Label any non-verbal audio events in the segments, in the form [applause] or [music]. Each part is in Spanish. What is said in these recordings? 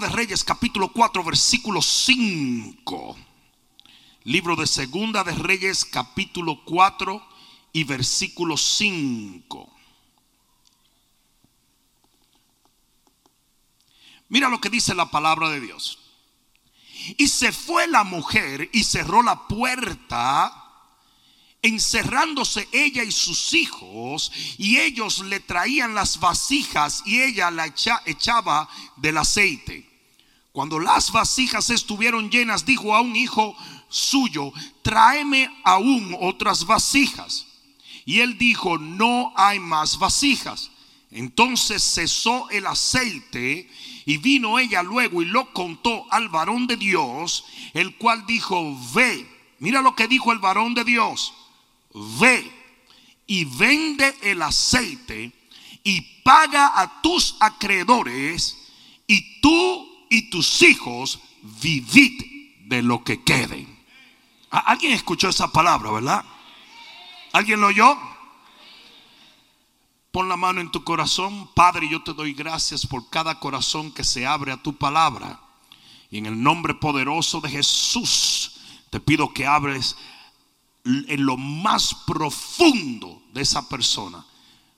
De Reyes, capítulo 4, versículo 5. Libro de Segunda de Reyes, capítulo 4 y versículo 5. Mira lo que dice la palabra de Dios. Y se fue la mujer y cerró la puerta encerrándose ella y sus hijos, y ellos le traían las vasijas y ella la echaba del aceite. Cuando las vasijas estuvieron llenas, dijo a un hijo suyo, tráeme aún otras vasijas. Y él dijo, no hay más vasijas. Entonces cesó el aceite y vino ella luego y lo contó al varón de Dios, el cual dijo, ve, mira lo que dijo el varón de Dios ve y vende el aceite y paga a tus acreedores y tú y tus hijos vivid de lo que quede. ¿Alguien escuchó esa palabra, verdad? ¿Alguien lo oyó? Pon la mano en tu corazón, Padre, yo te doy gracias por cada corazón que se abre a tu palabra. Y en el nombre poderoso de Jesús, te pido que abres en lo más profundo de esa persona,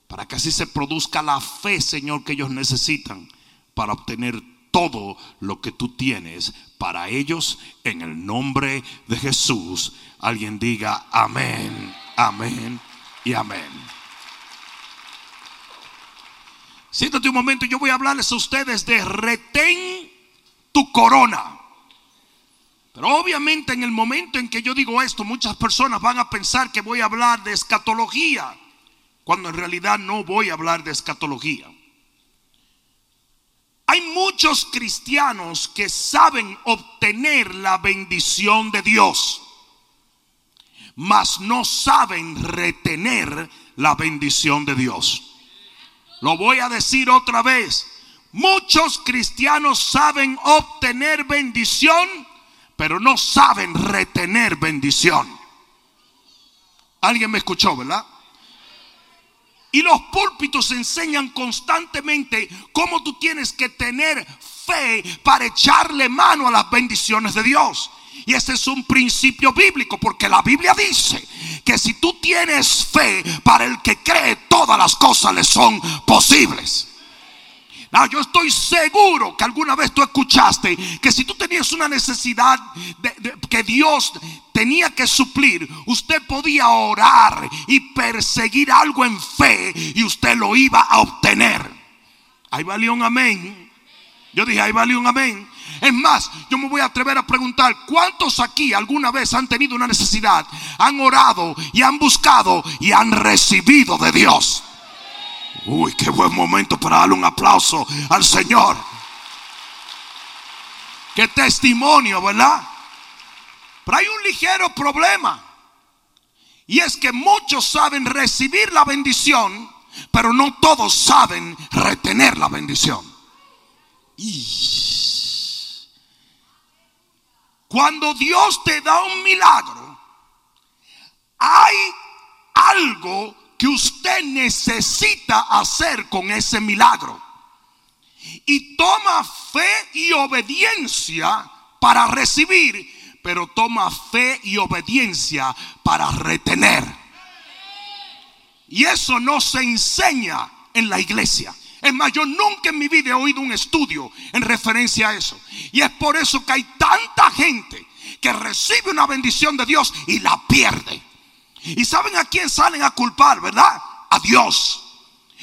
para que así se produzca la fe, Señor, que ellos necesitan para obtener todo lo que tú tienes para ellos en el nombre de Jesús. Alguien diga amén, amén y amén. Siéntate un momento, yo voy a hablarles a ustedes de retén tu corona. Pero obviamente en el momento en que yo digo esto, muchas personas van a pensar que voy a hablar de escatología, cuando en realidad no voy a hablar de escatología. Hay muchos cristianos que saben obtener la bendición de Dios, mas no saben retener la bendición de Dios. Lo voy a decir otra vez. Muchos cristianos saben obtener bendición, pero no saben retener bendición. Alguien me escuchó, ¿verdad? Y los púlpitos enseñan constantemente cómo tú tienes que tener fe para echarle mano a las bendiciones de Dios. Y ese es un principio bíblico, porque la Biblia dice que si tú tienes fe, para el que cree, todas las cosas le son posibles. Yo estoy seguro que alguna vez tú escuchaste que si tú tenías una necesidad que Dios tenía que suplir, usted podía orar y perseguir algo en fe y usted lo iba a obtener. Ahí valió un amén. Yo dije, ahí valió un amén. Es más, yo me voy a atrever a preguntar, ¿cuántos aquí alguna vez han tenido una necesidad, han orado y han buscado y han recibido de Dios? Uy, qué buen momento para darle un aplauso al Señor. Qué testimonio, ¿verdad? Hay un ligero problema. Y es que muchos saben recibir la bendición, pero no todos saben retener la bendición. Y cuando Dios te da un milagro, hay algo que usted necesita hacer con ese milagro. Y toma fe y obediencia para recibir, pero toma fe y obediencia para retener. Y eso no se enseña en la iglesia. Es más, yo nunca en mi vida he oído un estudio en referencia a eso. Y es por eso que hay tanta gente que recibe una bendición de Dios y la pierde. Y saben a quién salen a culpar, ¿verdad? A Dios.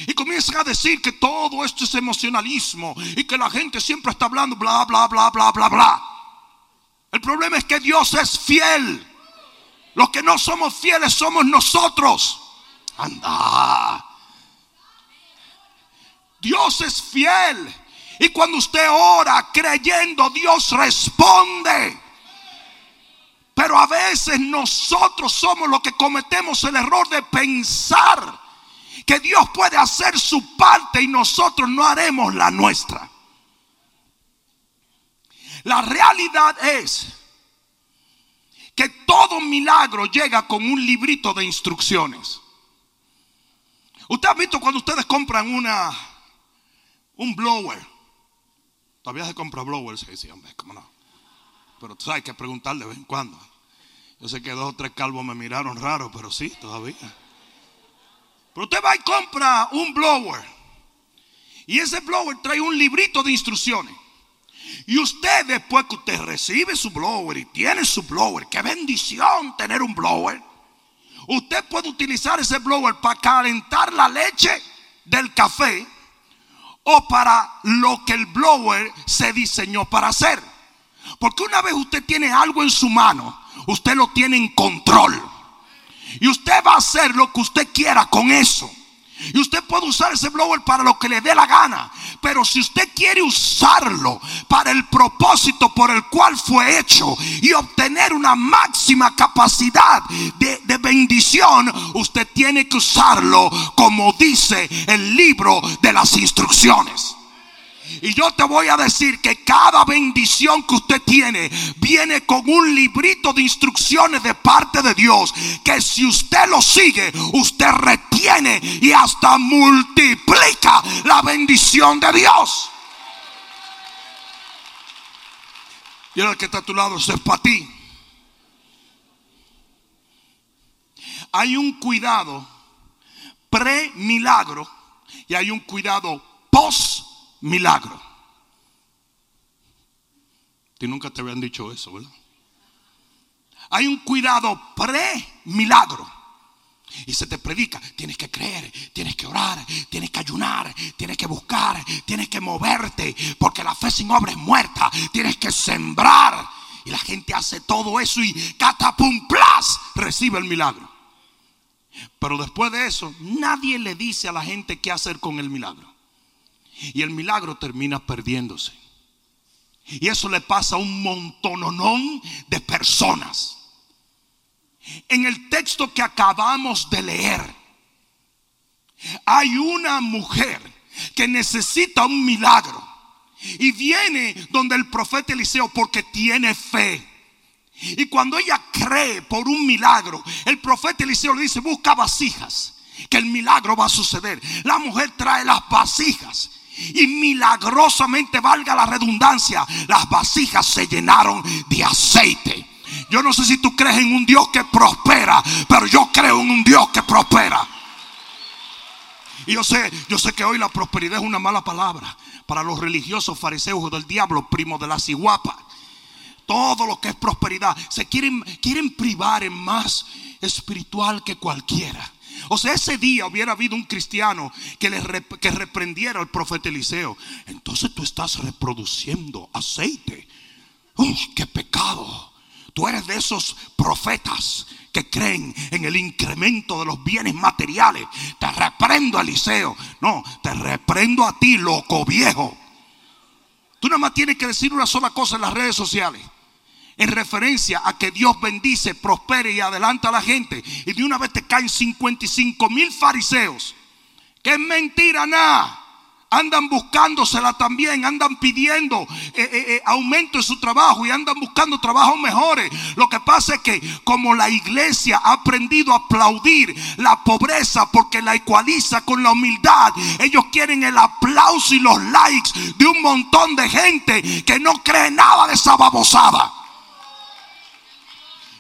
Y comienzan a decir que todo esto es emocionalismo y que la gente siempre está hablando bla, bla, bla, bla, bla, bla. El problema es que Dios es fiel. Los que no somos fieles somos nosotros. Anda. Dios es fiel. Y cuando usted ora creyendo, Dios responde. Pero a veces nosotros somos los que cometemos el error de pensar que Dios puede hacer su parte y nosotros no haremos la nuestra. La realidad es que todo milagro llega con un librito de instrucciones. Usted ha visto cuando ustedes compran una un blower Todavía se compra blowers. Sí, sí, hombre, cómo no. Pero tú sabes que preguntarle de vez en cuando. Yo sé que dos o tres calvos me miraron raro, pero sí, todavía. Pero usted va y compra un blower. Y ese blower trae un librito de instrucciones. Y usted después que usted recibe su blower y tiene su blower, qué bendición tener un blower. Usted puede utilizar ese blower para calentar la leche del café o para lo que el blower se diseñó para hacer. Porque una vez usted tiene algo en su mano, usted lo tiene en control. Y usted va a hacer lo que usted quiera con eso. Y usted puede usar ese blower para lo que le dé la gana. Pero si usted quiere usarlo para el propósito por el cual fue hecho y obtener una máxima capacidad de, bendición, usted tiene que usarlo como dice el libro de las instrucciones. Y yo te voy a decir que cada bendición que usted tiene viene con un librito de instrucciones de parte de Dios. Que si usted lo sigue, usted retiene y hasta multiplica la bendición de Dios. Y el que está a tu lado, eso es para ti. Hay un cuidado pre-milagro y hay un cuidado post milagro. Ti nunca te habían dicho eso, ¿verdad? Hay un cuidado pre-milagro. Y se te predica, tienes que creer, tienes que orar, tienes que ayunar, tienes que buscar, tienes que moverte, porque la fe sin obra es muerta, tienes que sembrar. Y la gente hace todo eso y catapum plas recibe el milagro. Pero después de eso, nadie le dice a la gente qué hacer con el milagro. Y el milagro termina perdiéndose. Y eso le pasa a un montononón de personas. En el texto que acabamos de leer, hay una mujer que necesita un milagro. Y viene donde el profeta Eliseo porque tiene fe. Y cuando ella cree por un milagro, el profeta Eliseo le dice, busca vasijas, que el milagro va a suceder. La mujer trae las vasijas. Y milagrosamente, valga la redundancia, las vasijas se llenaron de aceite. Yo no sé si tú crees en un Dios que prospera, pero yo creo en un Dios que prospera. Y yo sé, yo sé que hoy la prosperidad es una mala palabra para los religiosos fariseos del diablo, primo de la ciguapa. Todo lo que es prosperidad se quieren, quieren privar en más espiritual que cualquiera. O sea, ese día hubiera habido un cristiano que, le que reprendiera al profeta Eliseo. Entonces tú estás reproduciendo aceite. ¡Uy, qué pecado! Tú eres de esos profetas que creen en el incremento de los bienes materiales. Te reprendo, Eliseo. No, te reprendo a ti, loco viejo. Tú nada más tienes que decir una sola cosa en las redes sociales en referencia a que Dios bendice, prospere y adelanta a la gente. Y de una vez te caen 55 mil fariseos. Que es mentira nada. Andan buscándosela también, andan pidiendo eh, eh, eh, aumento en su trabajo y andan buscando trabajos mejores. Lo que pasa es que como la iglesia ha aprendido a aplaudir la pobreza porque la ecualiza con la humildad, ellos quieren el aplauso y los likes de un montón de gente que no cree nada de esa babosada.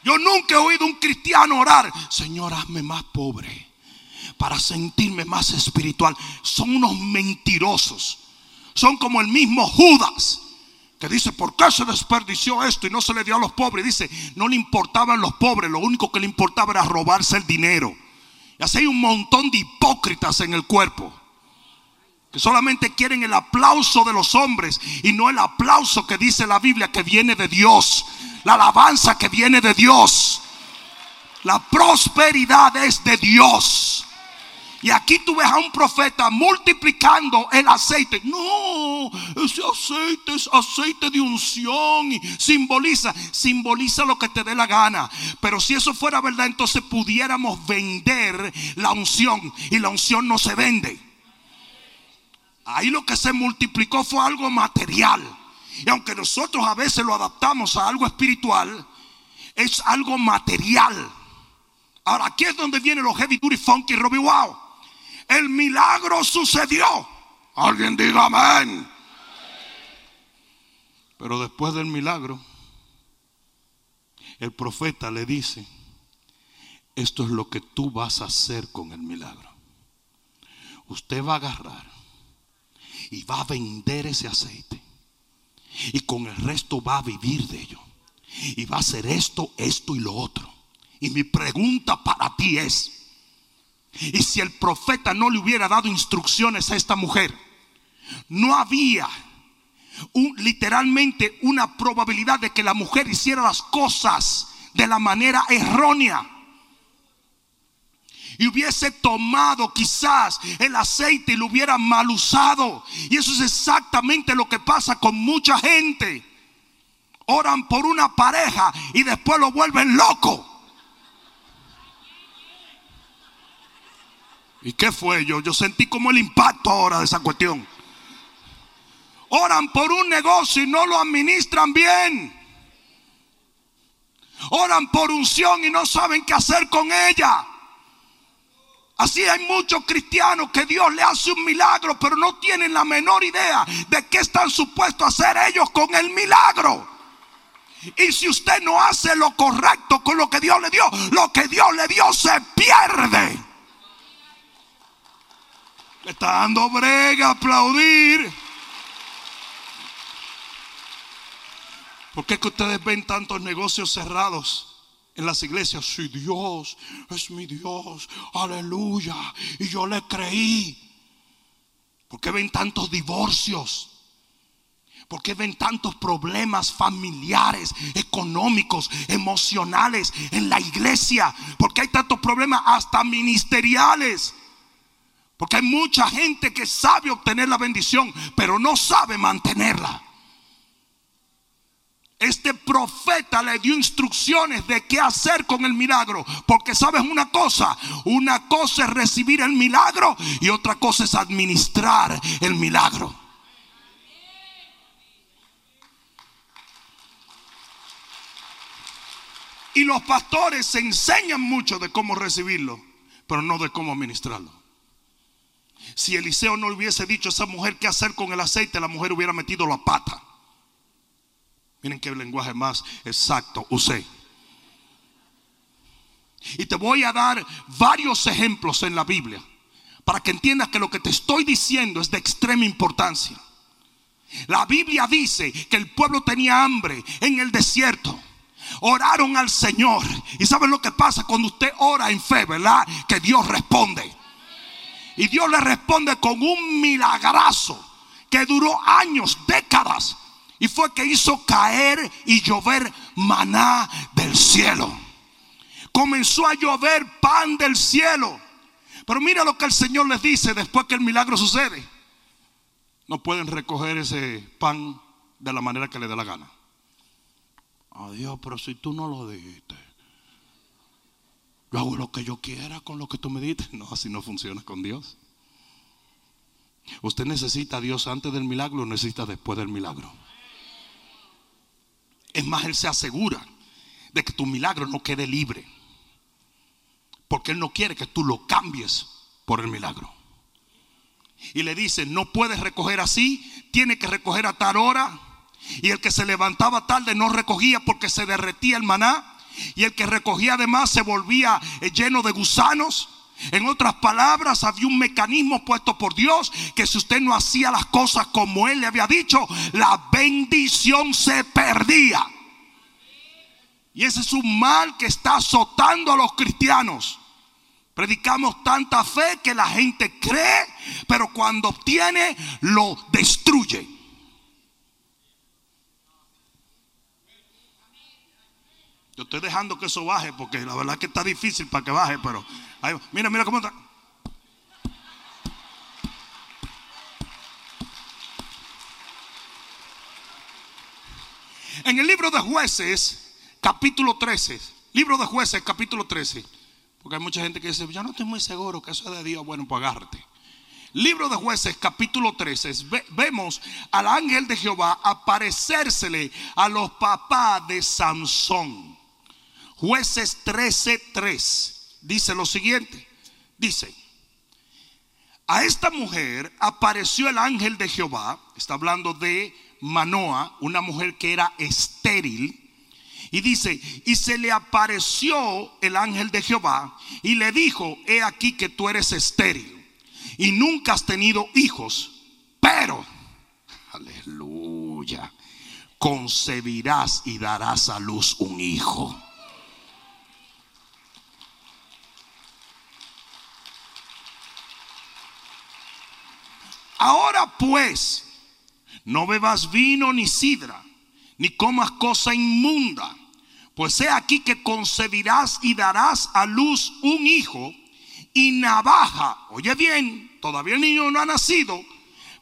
Yo nunca he oído un cristiano orar, Señor, hazme más pobre para sentirme más espiritual. Son unos mentirosos. Son como el mismo Judas que dice, ¿por qué se desperdició esto y no se le dio a los pobres? Dice, no le importaban los pobres, lo único que le importaba era robarse el dinero. Y así hay un montón de hipócritas en el cuerpo. Que solamente quieren el aplauso de los hombres y no el aplauso que dice la Biblia que viene de Dios la alabanza que viene de Dios. La prosperidad es de Dios. Y aquí tú ves a un profeta multiplicando el aceite. No, ese aceite es aceite de unción. Y simboliza, simboliza lo que te dé la gana. Pero si eso fuera verdad, entonces pudiéramos vender la unción. Y la unción no se vende. Ahí lo que se multiplicó fue algo material. Y aunque nosotros a veces lo adaptamos a algo espiritual, es algo material. Ahora, aquí es donde viene los heavy duty funky Robbie Wow. El milagro sucedió. Alguien diga amén. Pero después del milagro, el profeta le dice, esto es lo que tú vas a hacer con el milagro. Usted va a agarrar y va a vender ese aceite. Y con el resto va a vivir de ello. Y va a hacer esto, esto y lo otro. Y mi pregunta para ti es, y si el profeta no le hubiera dado instrucciones a esta mujer, no había literalmente una probabilidad de que la mujer hiciera las cosas de la manera errónea. Y hubiese tomado quizás el aceite y lo hubiera mal usado. Y eso es exactamente lo que pasa con mucha gente. Oran por una pareja y después lo vuelven loco. ¿Y qué fue yo? Yo sentí como el impacto ahora de esa cuestión. Oran por un negocio y no lo administran bien. Oran por unción y no saben qué hacer con ella. Así hay muchos cristianos que Dios le hace un milagro, pero no tienen la menor idea de qué están supuestos a hacer ellos con el milagro. Y si usted no hace lo correcto con lo que Dios le dio, lo que Dios le dio se pierde. Le está dando brega aplaudir. ¿Por qué que ustedes ven tantos negocios cerrados en las iglesias? Si Dios es mi Dios, aleluya. Y yo le creí. ¿Por qué ven tantos divorcios? ¿Por qué ven tantos problemas familiares, económicos, emocionales en la iglesia? ¿Por qué hay tantos problemas hasta ministeriales? Porque hay mucha gente que sabe obtener la bendición, pero no sabe mantenerla. Este profeta le dio instrucciones de qué hacer con el milagro. Porque sabes una cosa, una cosa es recibir el milagro y otra cosa es administrar el milagro. Y los pastores enseñan mucho de cómo recibirlo, pero no de cómo administrarlo. Si Eliseo no hubiese dicho a esa mujer qué hacer con el aceite, la mujer hubiera metido la pata. Miren qué lenguaje más exacto usé. Y te voy a dar varios ejemplos en la Biblia para que entiendas que lo que te estoy diciendo es de extrema importancia. La Biblia dice que el pueblo tenía hambre en el desierto. Oraron al Señor. Y saben lo que pasa cuando usted ora en fe, ¿verdad? Que Dios responde. Y Dios le responde con un milagrazo que duró años, décadas. Y fue que hizo caer y llover maná del cielo. Comenzó a llover pan del cielo. Pero mira lo que el Señor les dice después que el milagro sucede. No pueden recoger ese pan de la manera que le dé la gana. Adiós, pero si tú no lo dijiste. Yo hago lo que yo quiera con lo que tú me dices. No, así no funciona con Dios. Usted necesita a Dios antes del milagro o necesita después del milagro. Es más, Él se asegura de que tu milagro no quede libre. Porque Él no quiere que tú lo cambies por el milagro. Y le dice, no puedes recoger así, tiene que recoger a tal hora. Y el que se levantaba tarde no recogía porque se derretía el maná. Y el que recogía además se volvía lleno de gusanos. En otras palabras, había un mecanismo puesto por Dios que si usted no hacía las cosas como Él le había dicho, la bendición se perdía. Y ese es un mal que está azotando a los cristianos. Predicamos tanta fe que la gente cree, pero cuando obtiene, lo destruye. Yo estoy dejando que eso baje porque la verdad es que está difícil para que baje, pero mira, mira cómo está. En el libro de jueces, capítulo 13, libro de jueces, capítulo 13, porque hay mucha gente que dice, yo no estoy muy seguro que eso es de Dios, bueno, pues agárrate. Libro de jueces, capítulo 13, vemos al ángel de Jehová aparecérsele a los papás de Sansón. Jueces 13:3 dice lo siguiente. Dice, a esta mujer apareció el ángel de Jehová, está hablando de Manoa, una mujer que era estéril. Y dice, y se le apareció el ángel de Jehová y le dijo, he aquí que tú eres estéril y nunca has tenido hijos, pero, aleluya, concebirás y darás a luz un hijo. Ahora pues, no bebas vino ni sidra, ni comas cosa inmunda, pues he aquí que concebirás y darás a luz un hijo y navaja. Oye bien, todavía el niño no ha nacido,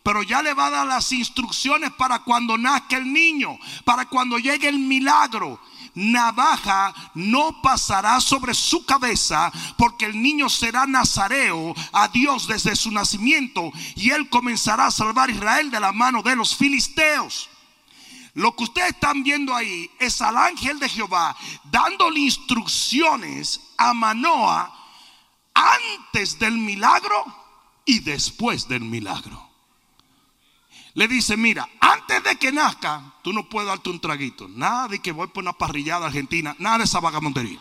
pero ya le va a dar las instrucciones para cuando nazca el niño, para cuando llegue el milagro navaja no pasará sobre su cabeza, porque el niño será nazareo a Dios desde su nacimiento, y él comenzará a salvar a Israel de la mano de los filisteos. Lo que ustedes están viendo ahí es al ángel de Jehová dándole instrucciones a Manoa antes del milagro y después del milagro le dice, mira, antes de que nazca, tú no puedes darte un traguito. Nada de que voy por una parrillada argentina, nada de esa vagamondería.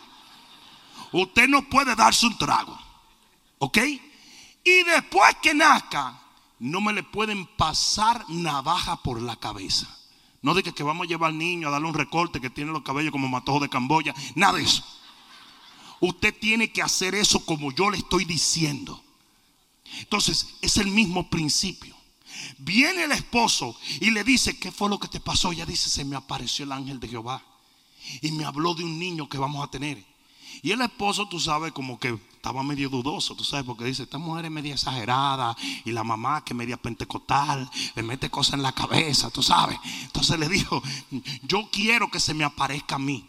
Usted no puede darse un trago. ¿Ok? Y después que nazca, no me le pueden pasar navaja por la cabeza. No diga que vamos a llevar al niño a darle un recorte que tiene los cabellos como matojo de Camboya. Nada de eso. Usted tiene que hacer eso como yo le estoy diciendo. Entonces, es el mismo principio. Viene el esposo y le dice, ¿qué fue lo que te pasó? Ella dice, se me apareció el ángel de Jehová y me habló de un niño que vamos a tener. Y el esposo, tú sabes, como que estaba medio dudoso, tú sabes, porque dice, esta mujer es media exagerada y la mamá que es media pentecostal, le mete cosas en la cabeza, tú sabes. Entonces le dijo, yo quiero que se me aparezca a mí.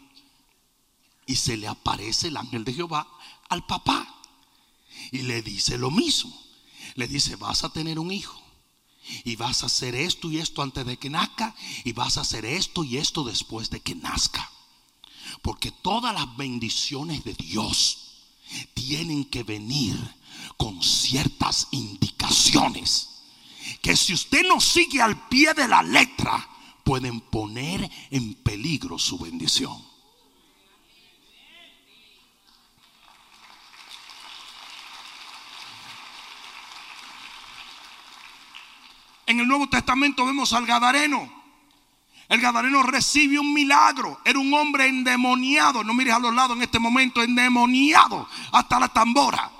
Y se le aparece el ángel de Jehová al papá. Y le dice lo mismo. Le dice, vas a tener un hijo y vas a hacer esto y esto antes de que nazca. Y vas a hacer esto y esto después de que nazca. Porque todas las bendiciones de Dios tienen que venir con ciertas indicaciones. Que si usted no sigue al pie de la letra, pueden poner en peligro su bendición. En el Nuevo Testamento vemos al Gadareno. El Gadareno recibe un milagro. Era un hombre endemoniado. No mires a los lados en este momento, endemoniado hasta la tambora.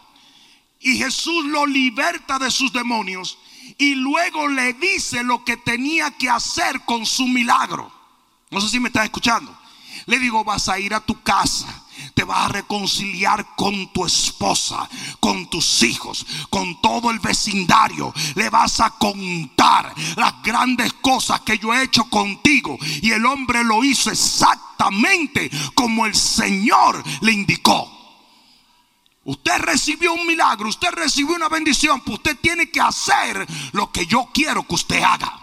Y Jesús lo liberta de sus demonios y luego le dice lo que tenía que hacer con su milagro. No sé si me estás escuchando. Le digo, vas a ir a tu casa te vas a reconciliar con tu esposa, con tus hijos, con todo el vecindario. Le vas a contar las grandes cosas que yo he hecho contigo. Y el hombre lo hizo exactamente como el Señor le indicó. Usted recibió un milagro, usted recibió una bendición, pues usted tiene que hacer lo que yo quiero que usted haga.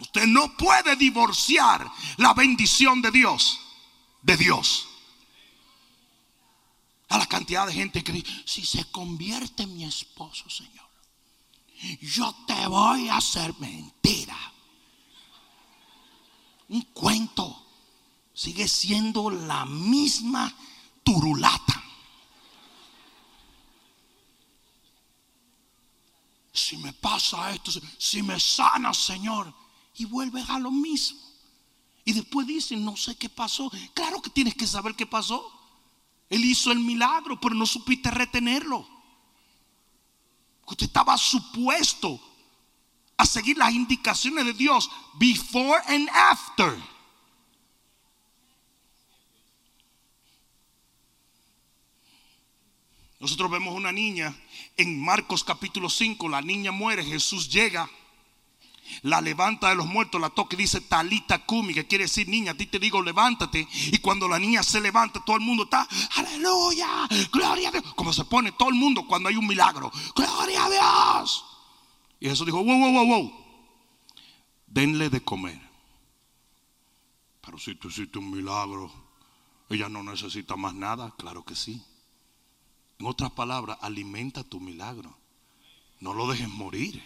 Usted no puede divorciar la bendición de Dios de Dios. A la cantidad de gente que dice, si se convierte mi esposo, Señor, yo te voy a hacer mentira. Un cuento sigue siendo la misma turulata. Si me pasa esto, si me sana, Señor, y vuelves a lo mismo. Y después dicen, no sé qué pasó. Claro que tienes que saber qué pasó. Él hizo el milagro, pero no supiste retenerlo. Usted estaba supuesto a seguir las indicaciones de Dios before and after. Nosotros vemos una niña en Marcos capítulo 5, la niña muere, Jesús llega la levanta de los muertos, la toca y dice talita kumi, que quiere decir niña, a ti te digo levántate. Y cuando la niña se levanta, todo el mundo está, aleluya, gloria a Dios. Como se pone todo el mundo cuando hay un milagro, gloria a Dios. Y Jesús dijo, wow, wow, wow, wow, denle de comer. Pero si tú hiciste un milagro, ella no necesita más nada, claro que sí. En otras palabras, alimenta tu milagro. No lo dejes morir.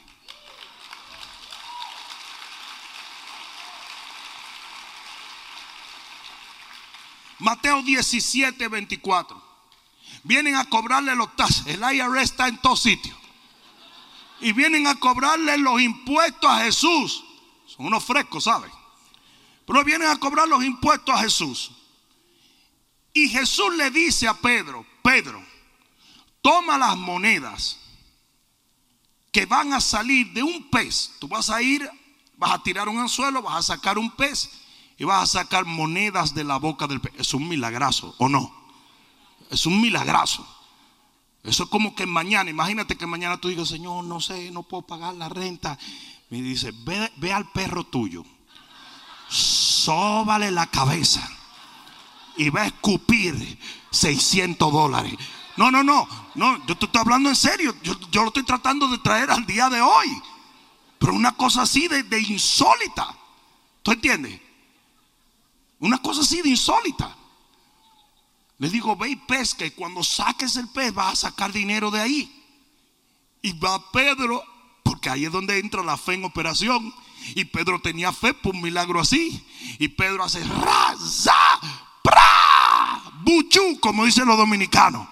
Mateo 17, 24. Vienen a cobrarle los taxes. El IRS está en todos sitios. Y vienen a cobrarle los impuestos a Jesús. Son unos frescos, ¿saben? Pero vienen a cobrar los impuestos a Jesús. Y Jesús le dice a Pedro, Pedro, toma las monedas que van a salir de un pez. Tú vas a ir, vas a tirar un anzuelo, vas a sacar un pez y vas a sacar monedas de la boca del pez. Es un milagrazo, ¿o no? Es un milagrazo. Eso es como que mañana, imagínate que mañana tú digas, Señor, no sé, no puedo pagar la renta. Me dice, ve, ve al perro tuyo, sóbale la cabeza y va a escupir 600 dólares. No, no, no, no, yo te estoy hablando en serio. Yo, lo estoy tratando de traer al día de hoy. Pero una cosa así de, de insólita. ¿Tú entiendes? Una cosa así de insólita. Le digo, ve y pesca y cuando saques el pez vas a sacar dinero de ahí. Y va Pedro, porque ahí es donde entra la fe en operación. Y Pedro tenía fe por un milagro así. Y Pedro hace raza, pra, buchú, como dicen los dominicanos.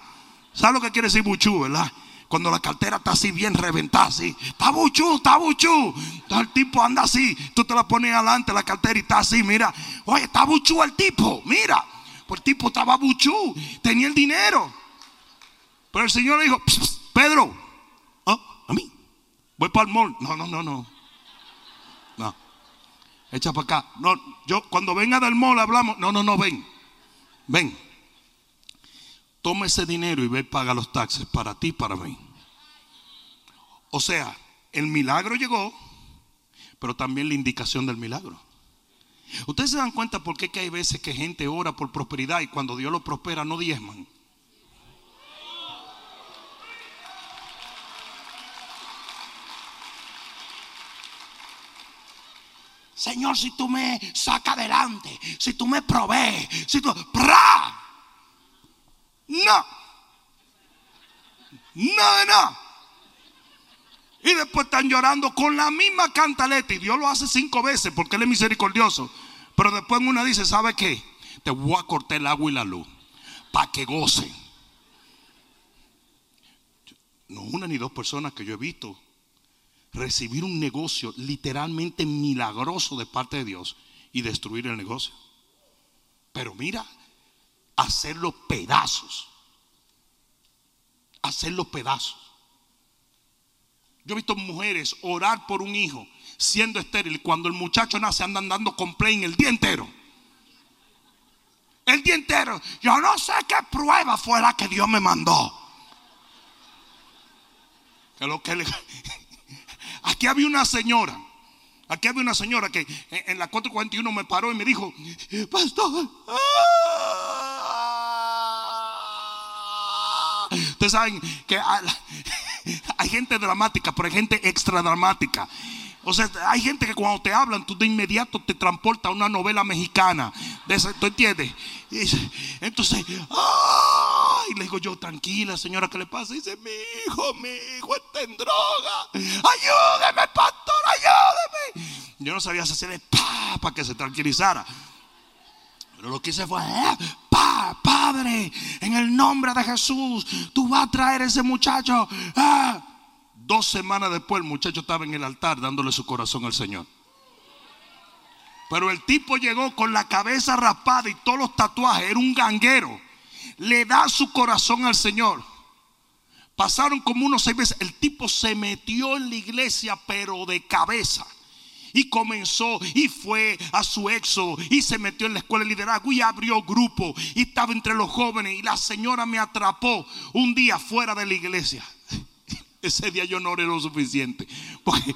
¿Sabes lo que quiere decir buchú, verdad? Cuando la cartera está así bien reventada, así. Está buchú, está buchú. Entonces el tipo anda así. Tú te la pones adelante la cartera y está así, mira. Oye, está buchú el tipo, mira. Pues el tipo estaba buchú, tenía el dinero. Pero el Señor le dijo, Pedro, ¿ah? a mí, voy para el mall. No, no, no, no. No. Echa para acá. No, yo cuando venga del mall hablamos. No, no, no, ven. Ven. Toma ese dinero y ve paga los taxes para ti y para mí. O sea, el milagro llegó, pero también la indicación del milagro. Ustedes se dan cuenta por qué que hay veces que gente ora por prosperidad y cuando Dios lo prospera no diezman. Señor, si tú me sacas adelante, si tú me provees, si tú... ¡Pra! No. No, no. Y después están llorando con la misma cantaleta. Y Dios lo hace cinco veces porque Él es misericordioso. Pero después una dice, ¿sabe qué? Te voy a cortar el agua y la luz. Para que goce. No una ni dos personas que yo he visto recibir un negocio literalmente milagroso de parte de Dios y destruir el negocio. Pero mira, hacerlo pedazos. Hacerlo pedazos. Yo he visto mujeres orar por un hijo siendo estéril. Cuando el muchacho nace andan dando complaint el día entero. El día entero. Yo no sé qué prueba fue la que Dios me mandó. lo que [laughs] Aquí había una señora. Aquí había una señora que en la 441 me paró y me dijo, pastor, Ustedes saben que [laughs] hay gente dramática, pero hay gente extra dramática. O sea, hay gente que cuando te hablan, tú de inmediato te transporta a una novela mexicana. ¿Tú entiendes? entonces, ¡ay! le digo yo, tranquila, señora, ¿qué le pasa? dice, mi hijo, mi hijo está en droga. Ayúdeme, pastor, ayúdeme. Yo no sabía hacerle pa para que se tranquilizara. Pero lo que hice fue, eh, Padre, en el nombre de Jesús, tú vas a traer a ese muchacho. Ah. Dos semanas después el muchacho estaba en el altar dándole su corazón al Señor. Pero el tipo llegó con la cabeza raspada y todos los tatuajes, era un ganguero. Le da su corazón al Señor. Pasaron como unos seis meses. El tipo se metió en la iglesia, pero de cabeza y comenzó y fue a su exo y se metió en la escuela de liderazgo y abrió grupo y estaba entre los jóvenes y la señora me atrapó un día fuera de la iglesia. [laughs] Ese día yo no oré lo suficiente. Porque,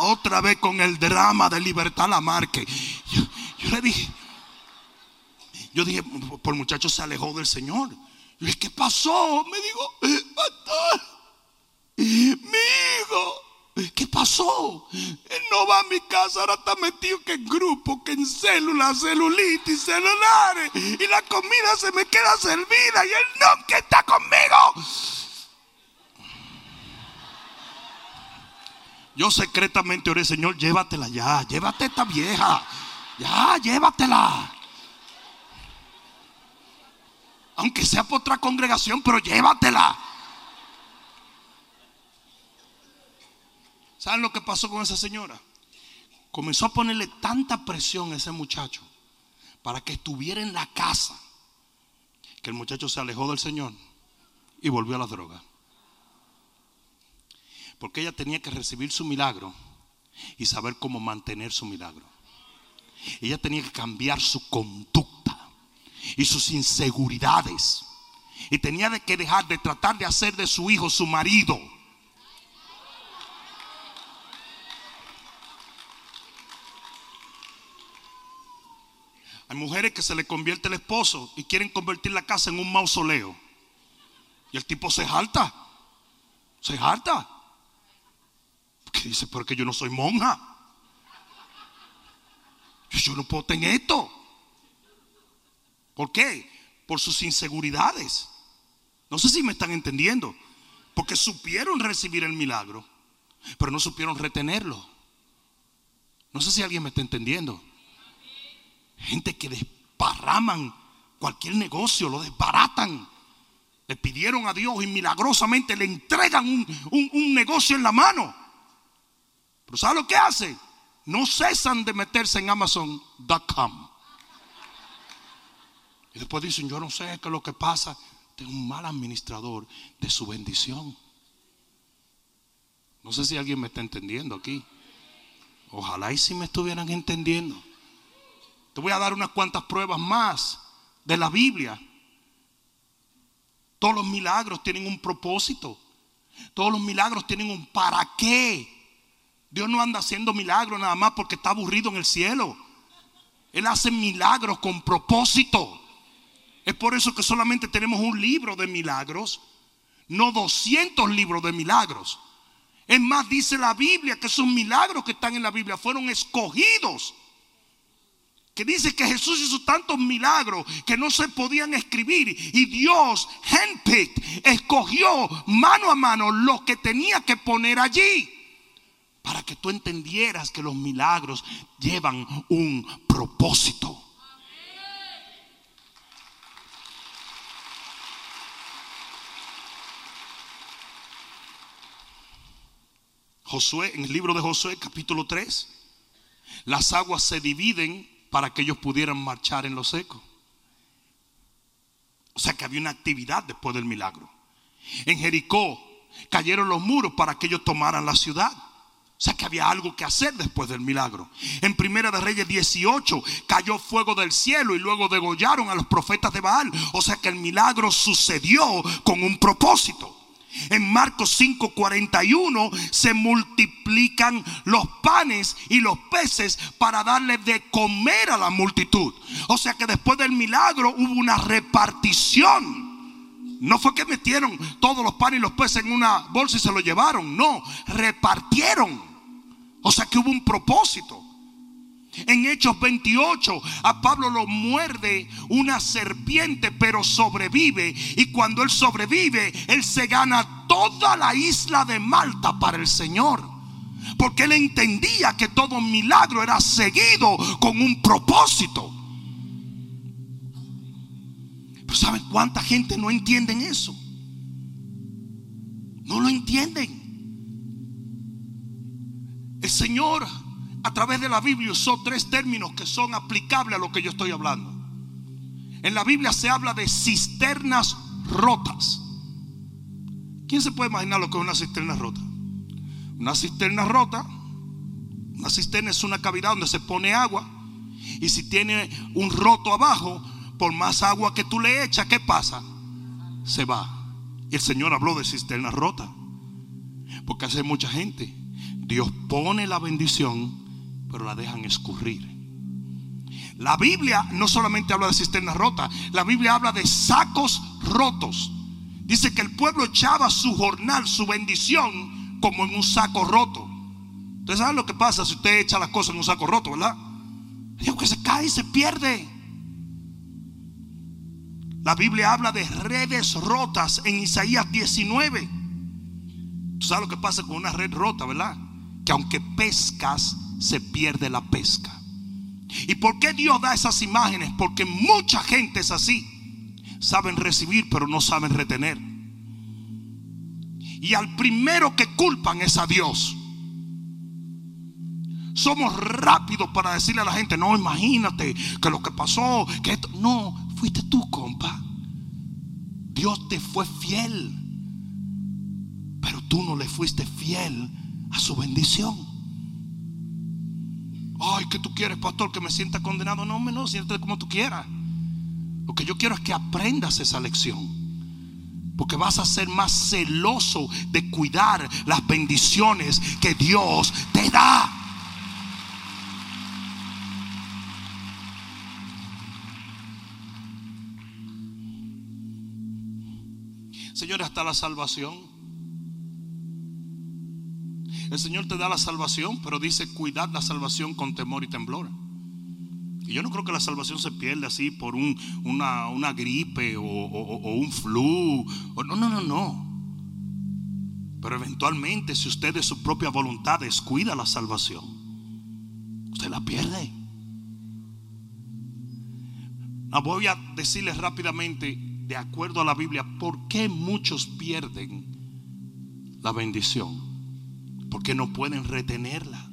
Otra vez con el drama de libertad la marque. Yo, le dije, yo dije, por muchacho se alejó del Señor. ¿qué pasó? Me dijo, pastor. Mi hijo, ¿qué pasó? Él no va a mi casa, ahora está metido que en grupo, que en células, celulitis, celulares. Y la comida se me queda servida y él que está conmigo. Yo secretamente oré, Señor, llévatela ya, llévate esta vieja. Ya, llévatela. Aunque sea por otra congregación, pero llévatela. ¿Saben lo que pasó con esa señora? Comenzó a ponerle tanta presión a ese muchacho para que estuviera en la casa, que el muchacho se alejó del Señor y volvió a la droga. Porque ella tenía que recibir su milagro y saber cómo mantener su milagro. Ella tenía que cambiar su conducta y sus inseguridades. Y tenía que dejar de tratar de hacer de su hijo su marido. Hay mujeres que se le convierte el esposo y quieren convertir la casa en un mausoleo. Y el tipo se jalta. Se jalta. Porque dice, porque yo no soy monja. Yo no puedo tener esto. ¿Por qué? Por sus inseguridades. No sé si me están entendiendo. Porque supieron recibir el milagro, pero no supieron retenerlo. No sé si alguien me está entendiendo. Gente que desparraman cualquier negocio, lo desbaratan. Le pidieron a Dios y milagrosamente le entregan un, negocio en la mano. Pero ¿sabe lo que hace? No cesan de meterse en Amazon.com. Y después dicen, yo no sé qué es lo que pasa. Tengo un mal administrador de su bendición. No sé si alguien me está entendiendo aquí. Ojalá y si me estuvieran entendiendo. Te voy a dar unas cuantas pruebas más de la Biblia. Todos los milagros tienen un propósito. Todos los milagros tienen un para qué. Dios no anda haciendo milagros nada más porque está aburrido en el cielo. Él hace milagros con propósito. Es por eso que solamente tenemos un libro de milagros, no 200 libros de milagros. Es más, dice la Biblia que esos milagros que están en la Biblia fueron escogidos que dice que Jesús hizo tantos milagros que no se podían escribir y Dios, handpicked, escogió mano a mano lo que tenía que poner allí para que tú entendieras que los milagros llevan un propósito. Josué, en el libro de Josué, capítulo 3, las aguas se dividen para que ellos pudieran marchar en lo seco. O sea que había una actividad después del milagro. En Jericó cayeron los muros para que ellos tomaran la ciudad. O sea que había algo que hacer después del milagro. En Primera de Reyes 18 cayó fuego del cielo y luego degollaron a los profetas de Baal. O sea que el milagro sucedió con un propósito. En Marcos 5:41 se multiplican los panes y los peces para darle de comer a la multitud. O sea que después del milagro hubo una repartición. No fue que metieron todos los panes y los peces en una bolsa y se lo llevaron. No, repartieron. O sea que hubo un propósito. En Hechos 28 a Pablo lo muerde una serpiente, pero sobrevive. Y cuando él sobrevive, él se gana toda la isla de Malta para el Señor. Porque él entendía que todo milagro era seguido con un propósito. Pero ¿saben cuánta gente no entiende eso? No lo entienden. El Señor a través de la Biblia usó tres términos que son aplicables a lo que yo estoy hablando. En la Biblia se habla de cisternas rotas. ¿Quién se puede imaginar lo que es una cisterna rota? Una cisterna rota, una cisterna es una cavidad donde se pone agua y si tiene un roto abajo, por más agua que tú le echas, ¿qué pasa? Se va. Y el Señor habló de cisterna rota. Porque hace mucha gente. Dios pone la bendición pero la dejan escurrir. La Biblia no solamente habla de cisternas rotas, la Biblia habla de sacos rotos. Dice que el pueblo echaba su jornal, su bendición, como en un saco roto. Ustedes saben lo que pasa si usted echa las cosas en un saco roto, ¿verdad? Digo que se cae y se pierde. La Biblia habla de redes rotas en Isaías 19. Tú sabes lo que pasa con una red rota, ¿verdad? Que aunque pescas, se pierde la pesca. ¿Y por qué Dios da esas imágenes? Porque mucha gente es así. Saben recibir, pero no saben retener. Y al primero que culpan es a Dios. Somos rápidos para decirle a la gente, no, imagínate que lo que pasó, que esto, no, fuiste tú, compa. Dios te fue fiel, pero tú no le fuiste fiel a su bendición. Ay, que tú quieres, pastor, que me sienta condenado. No, no, siéntate como tú quieras. Lo que yo quiero es que aprendas esa lección. Porque vas a ser más celoso de cuidar las bendiciones que Dios te da. Señor, hasta la salvación. El Señor te da la salvación, pero dice cuidad la salvación con temor y temblor. Y yo no creo que la salvación se pierda así por una, gripe o, un flu. no, no, no, no. Pero eventualmente, si usted de su propia voluntad descuida la salvación, usted la pierde. voy a decirles rápidamente, de acuerdo a la Biblia, por qué muchos pierden la bendición. Porque no pueden retenerla.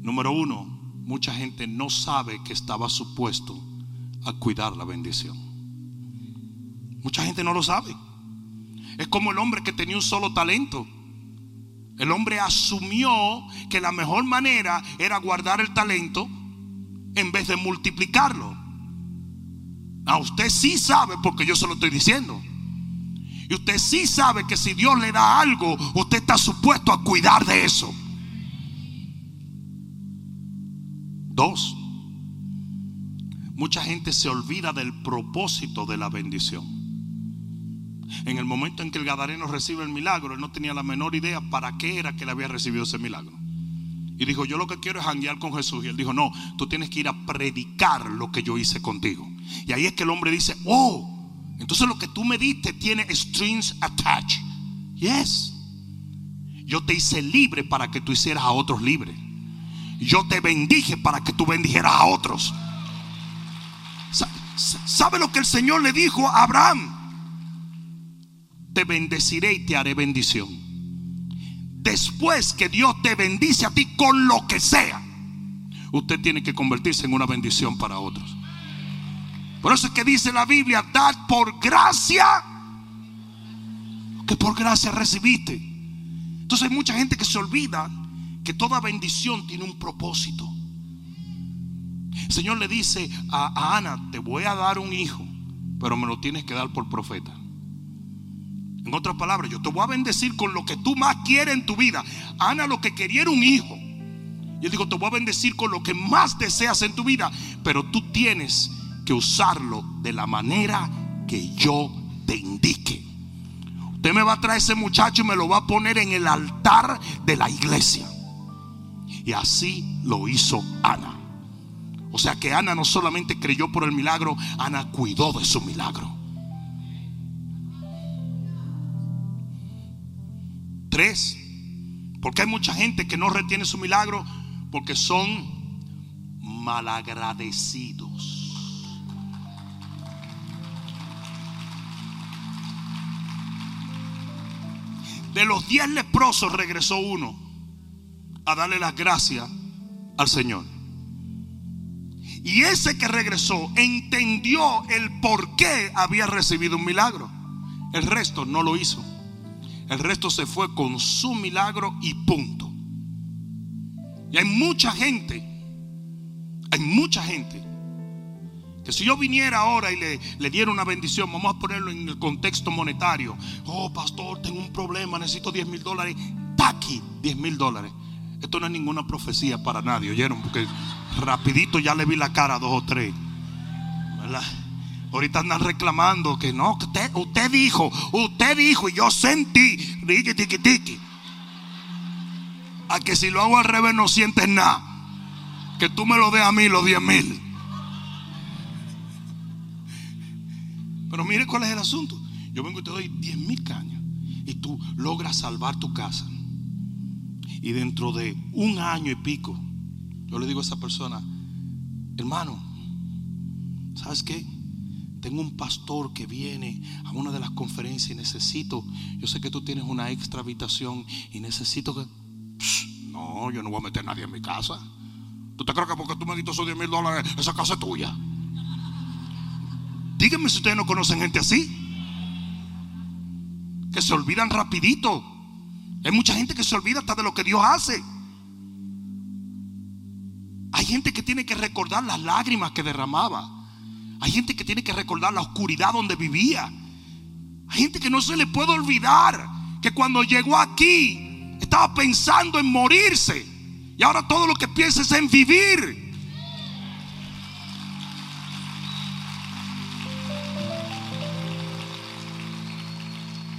Número uno, mucha gente no sabe que estaba supuesto a cuidar la bendición. Mucha gente no lo sabe. Es como el hombre que tenía un solo talento. El hombre asumió que la mejor manera era guardar el talento en vez de multiplicarlo. A usted sí sabe porque yo se lo estoy diciendo. Usted sí sabe que si Dios le da algo, usted está supuesto a cuidar de eso. Dos, mucha gente se olvida del propósito de la bendición. En el momento en que el Gadareno recibe el milagro, él no tenía la menor idea para qué era que él había recibido ese milagro. Y dijo, yo lo que quiero es janguear con Jesús. Y él dijo, no, tú tienes que ir a predicar lo que yo hice contigo. Y ahí es que el hombre dice, oh, entonces lo que tú me diste tiene strings attached. Yes. Yo te hice libre para que tú hicieras a otros libres yo te bendije para que tú bendijeras a otros. ¿Sabe lo que el Señor le dijo a Abraham? Te bendeciré y te haré bendición. Después que Dios te bendice a ti con lo que sea, usted tiene que convertirse en una bendición para otros. Por eso es que dice la Biblia, dad por gracia que por gracia recibiste. Entonces hay mucha gente que se olvida que toda bendición tiene un propósito. El Señor le dice a, Ana, te voy a dar un hijo, pero me lo tienes que dar por profeta. En otras palabras, yo te voy a bendecir con lo que tú más quieres en tu vida. Ana lo que quería era un hijo. Y él dijo, te voy a bendecir con lo que más deseas en tu vida, pero tú tienes que usarlo de la manera que yo te indique. Usted me va a traer ese muchacho y me lo va a poner en el altar de la iglesia. Y así lo hizo Ana. O sea que Ana no solamente creyó por el milagro, Ana cuidó de su milagro. Tres, porque hay mucha gente que no retiene su milagro porque son malagradecidos. De los diez leprosos regresó uno a darle las gracias al Señor. Y ese que regresó entendió el por qué había recibido un milagro. El resto no lo hizo. El resto se fue con su milagro y punto. Y hay mucha gente, hay mucha gente, que si yo viniera ahora y le, le diera una bendición, vamos a ponerlo en el contexto monetario. Oh, pastor, tengo un problema, necesito 10 mil dólares. Taqui, 10 mil dólares. Esto no es ninguna profecía para nadie, ¿oyeron? Porque rapidito ya le vi la cara a dos o tres. ¿Verdad? Ahorita andan reclamando que no, que usted, usted dijo, usted dijo y yo sentí, tiki tiki tiki. A que si lo hago al revés no sientes nada. Que tú me lo des a mí los 10 mil. Pero mire cuál es el asunto. Yo vengo y te doy 10 mil cañas. Y tú logras salvar tu casa. Y dentro de un año y pico, yo le digo a esa persona, Hermano, ¿sabes qué? Tengo un pastor que viene a una de las conferencias y necesito, yo sé que tú tienes una extra habitación y necesito que... no, yo no voy a meter a nadie en mi casa. ¿Tú te crees que porque tú me diste esos 10 mil dólares, esa casa es tuya? Díganme si ustedes no conocen gente así. Que se olvidan rapidito. Hay mucha gente que se olvida hasta de lo que Dios hace. Hay gente que tiene que recordar las lágrimas que derramaba. Hay gente que tiene que recordar la oscuridad donde vivía. Hay gente que no se le puede olvidar que cuando llegó aquí estaba pensando en morirse. Y ahora todo lo que piensa es en vivir.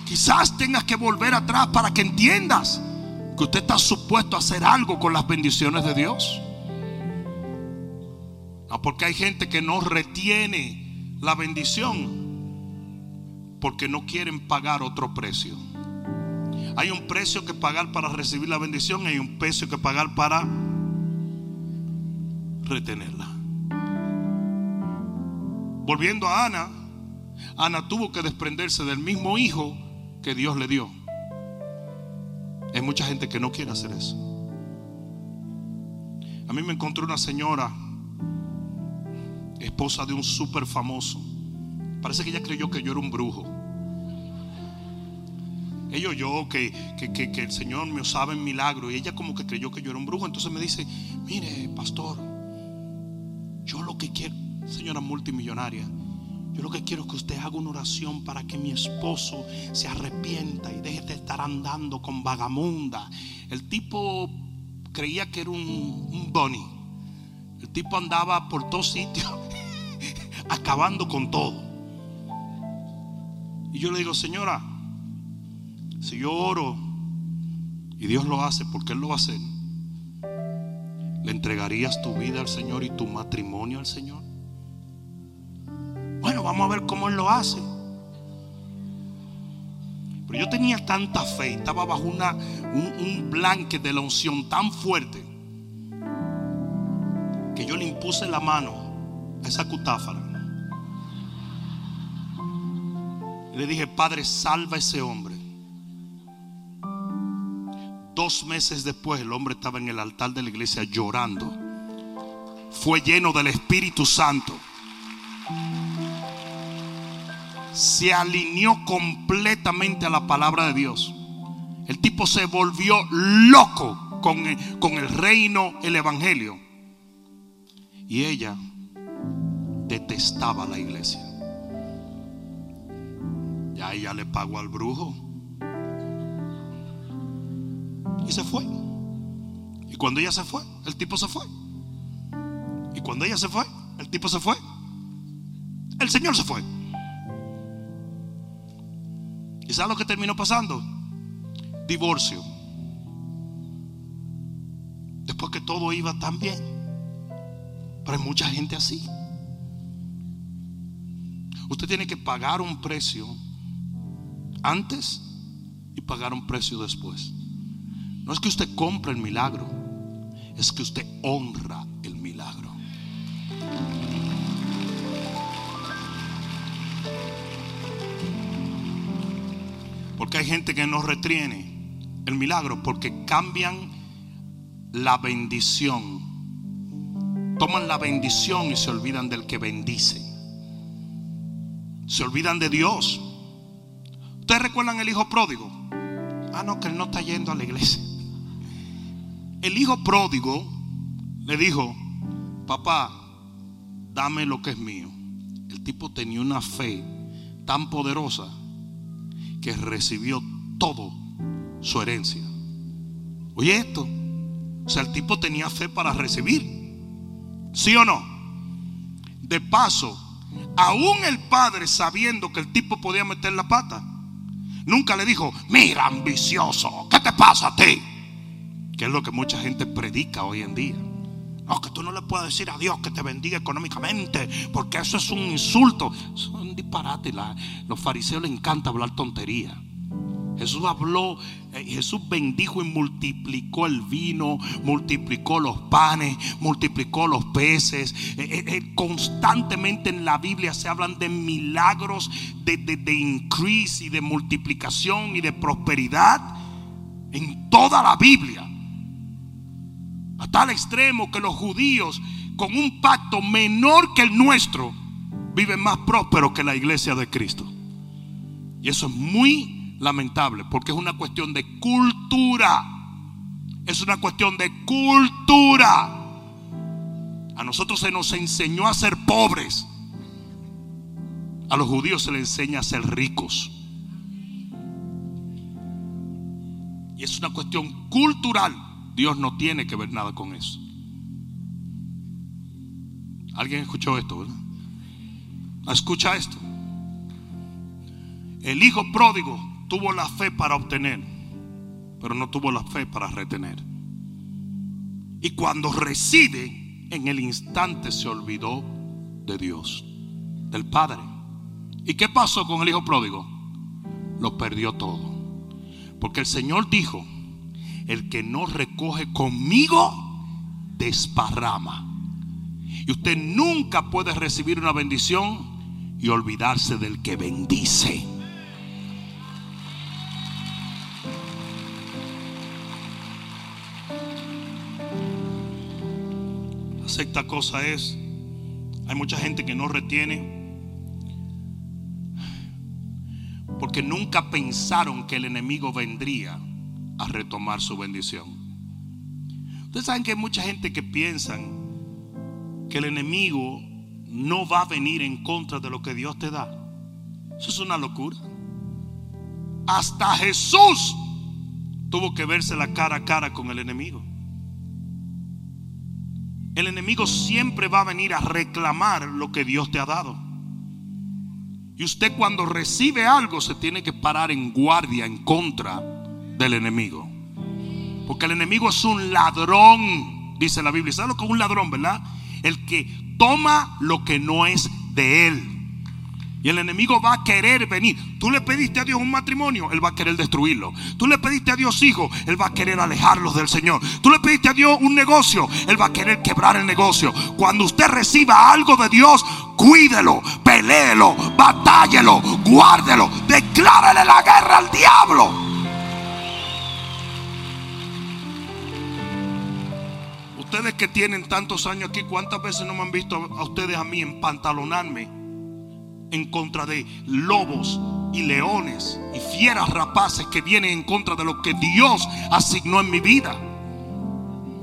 Quizás tengas que volver atrás para que entiendas que usted está supuesto a hacer algo con las bendiciones de Dios. Porque hay gente que no retiene la bendición porque no quieren pagar otro precio. Hay un precio que pagar para recibir la bendición y hay un precio que pagar para retenerla. Volviendo a Ana, Ana tuvo que desprenderse del mismo hijo que Dios le dio. Hay mucha gente que no quiere hacer eso. A mí me encontró una señora, esposa de un súper famoso. Parece que ella creyó que yo era un brujo. Ella oyó que, que, el Señor me usaba en milagro y ella como que creyó que yo era un brujo. Entonces me dice, mire, pastor, yo lo que quiero, señora multimillonaria, yo lo que quiero es que usted haga una oración para que mi esposo se arrepienta y deje de estar andando con vagamunda. El tipo creía que era un, un bunny. El tipo andaba por todos sitios, [laughs] acabando con todo. Y yo le digo, señora, si yo oro y Dios lo hace porque Él lo va ¿le entregarías tu vida al Señor y tu matrimonio al Señor? Bueno, vamos a ver cómo Él lo hace. Pero yo tenía tanta fe, estaba bajo una, un, blanque de la unción tan fuerte que yo le impuse la mano a esa cutáfara. Le dije, Padre, salva a ese hombre. Dos meses después el hombre estaba en el altar de la iglesia llorando. Fue lleno del Espíritu Santo. Se alineó completamente a la palabra de Dios. El tipo se volvió loco con el, con el reino, el evangelio. Y ella detestaba la iglesia. Ya ella le pagó al brujo. Y se fue. Y cuando ella se fue, el tipo se fue. Y cuando ella se fue, el tipo se fue. El Señor se fue. ¿Y sabes lo que terminó pasando? Divorcio. Después que todo iba tan bien. Pero hay mucha gente así. Usted tiene que pagar un precio antes y pagar un precio después. No es que usted compre el milagro, es que usted honra Porque hay gente que no retiene el milagro porque cambian la bendición. Toman la bendición y se olvidan del que bendice. Se olvidan de Dios. ¿Ustedes recuerdan el hijo pródigo? Ah, no, que él no está yendo a la iglesia el hijo pródigo le dijo, papá, dame lo que es mío. El tipo tenía una fe tan poderosa que recibió todo su herencia. Oye esto, o sea, el tipo tenía fe para recibir. ¿Sí o no? De paso, aún el padre sabiendo que el tipo podía meter la pata, nunca le dijo, mira ambicioso, ¿qué te pasa a ti? Que es lo que mucha gente predica hoy en día. No, que tú no le puedes decir a Dios que te bendiga económicamente, porque eso es un insulto. Eso es un disparate. los fariseos les encanta hablar tontería. Jesús habló, eh, Jesús bendijo y multiplicó el vino, multiplicó los panes, multiplicó los peces. Eh, eh, constantemente en la Biblia se hablan de milagros de, de increase y de multiplicación y de prosperidad en toda la Biblia. A tal extremo que los judíos con un pacto menor que el nuestro viven más prósperos que la iglesia de Cristo. Y eso es muy lamentable, porque es una cuestión de cultura. Es una cuestión de cultura. A nosotros se nos enseñó a ser pobres. A los judíos se les enseña a ser ricos. Y es una cuestión cultural. Dios no tiene que ver nada con eso. ¿Alguien escuchó esto? Escucha esto. El hijo pródigo tuvo la fe para obtener, pero no tuvo la fe para retener. Y cuando recibe, en el instante se olvidó de Dios, del Padre. ¿Y qué pasó con el hijo pródigo? Lo perdió todo. Porque el Señor dijo, el que no recoge conmigo, desparrama. Y usted nunca puede recibir una bendición y olvidarse del que bendice. sexta cosa es, hay mucha gente que no retiene porque nunca pensaron que el enemigo vendría a retomar su bendición. Ustedes saben que hay mucha gente que piensan que el enemigo no va a venir en contra de lo que Dios te da. Eso es una locura. Hasta Jesús tuvo que verse la cara a cara con el enemigo. El enemigo siempre va a venir a reclamar lo que Dios te ha dado. Y usted cuando recibe algo se tiene que parar en guardia en contra del enemigo. Porque el enemigo es un ladrón, dice la Biblia. ¿Sabe lo que es un ladrón, verdad? El que toma lo que no es de él. Y el enemigo va a querer venir. Tú le pediste a Dios un matrimonio, Él va a querer destruirlo. Tú le pediste a Dios hijos, Él va a querer alejarlos del Señor. Tú le pediste a Dios un negocio, Él va a querer quebrar el negocio. Cuando usted reciba algo de Dios, cuídelo, peléelo, batállelo, guárdelo, declárele la guerra al diablo. Ustedes que tienen tantos años aquí, ¿cuántas veces no me han visto a ustedes a mí empantalonarme? en contra de lobos y leones y fieras rapaces que vienen en contra de lo que Dios asignó en mi vida.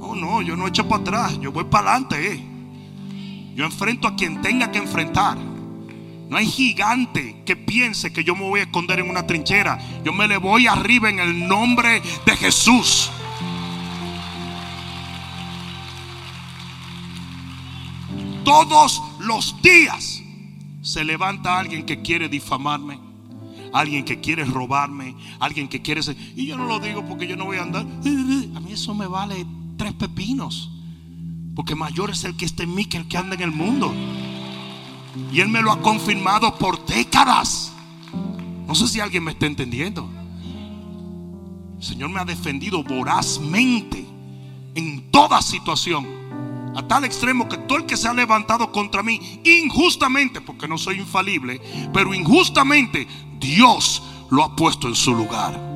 Oh, no, yo no echo para atrás, yo voy para adelante. Eh. Yo enfrento a quien tenga que enfrentar. No hay gigante que piense que yo me voy a esconder en una trinchera. Yo me le voy arriba en el nombre de Jesús. Todos los días se levanta alguien que quiere difamarme, alguien que quiere robarme, alguien que quiere ser... Y yo no lo digo porque yo no voy a andar. A mí eso me vale tres pepinos. Porque mayor es el que está en mí que el que anda en el mundo. Y Él me lo ha confirmado por décadas. No sé si alguien me está entendiendo. El Señor me ha defendido vorazmente en toda situación. A tal extremo que todo el que se ha levantado contra mí injustamente, porque no soy infalible, pero injustamente Dios lo ha puesto en su lugar.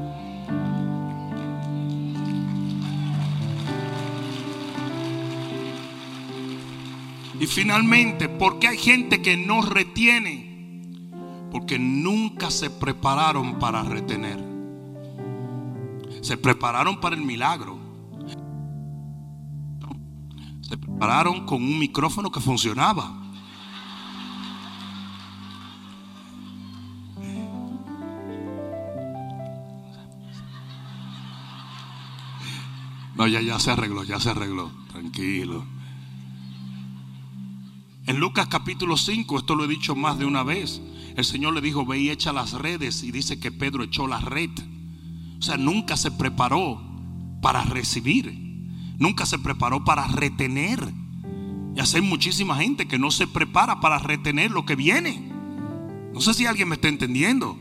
Y finalmente, ¿por qué hay gente que no retiene? Porque nunca se prepararon para retener. Se prepararon para el milagro se prepararon con un micrófono que funcionaba. No, ya, ya se arregló, ya se arregló. Tranquilo. En Lucas capítulo 5, esto lo he dicho más de una vez. El Señor le dijo, ve y echa las redes. Y dice que Pedro echó la red. O sea, nunca se preparó para recibir. Nunca se preparó para retener. Y hay muchísima gente que no se prepara para retener lo que viene. No sé si alguien me está entendiendo.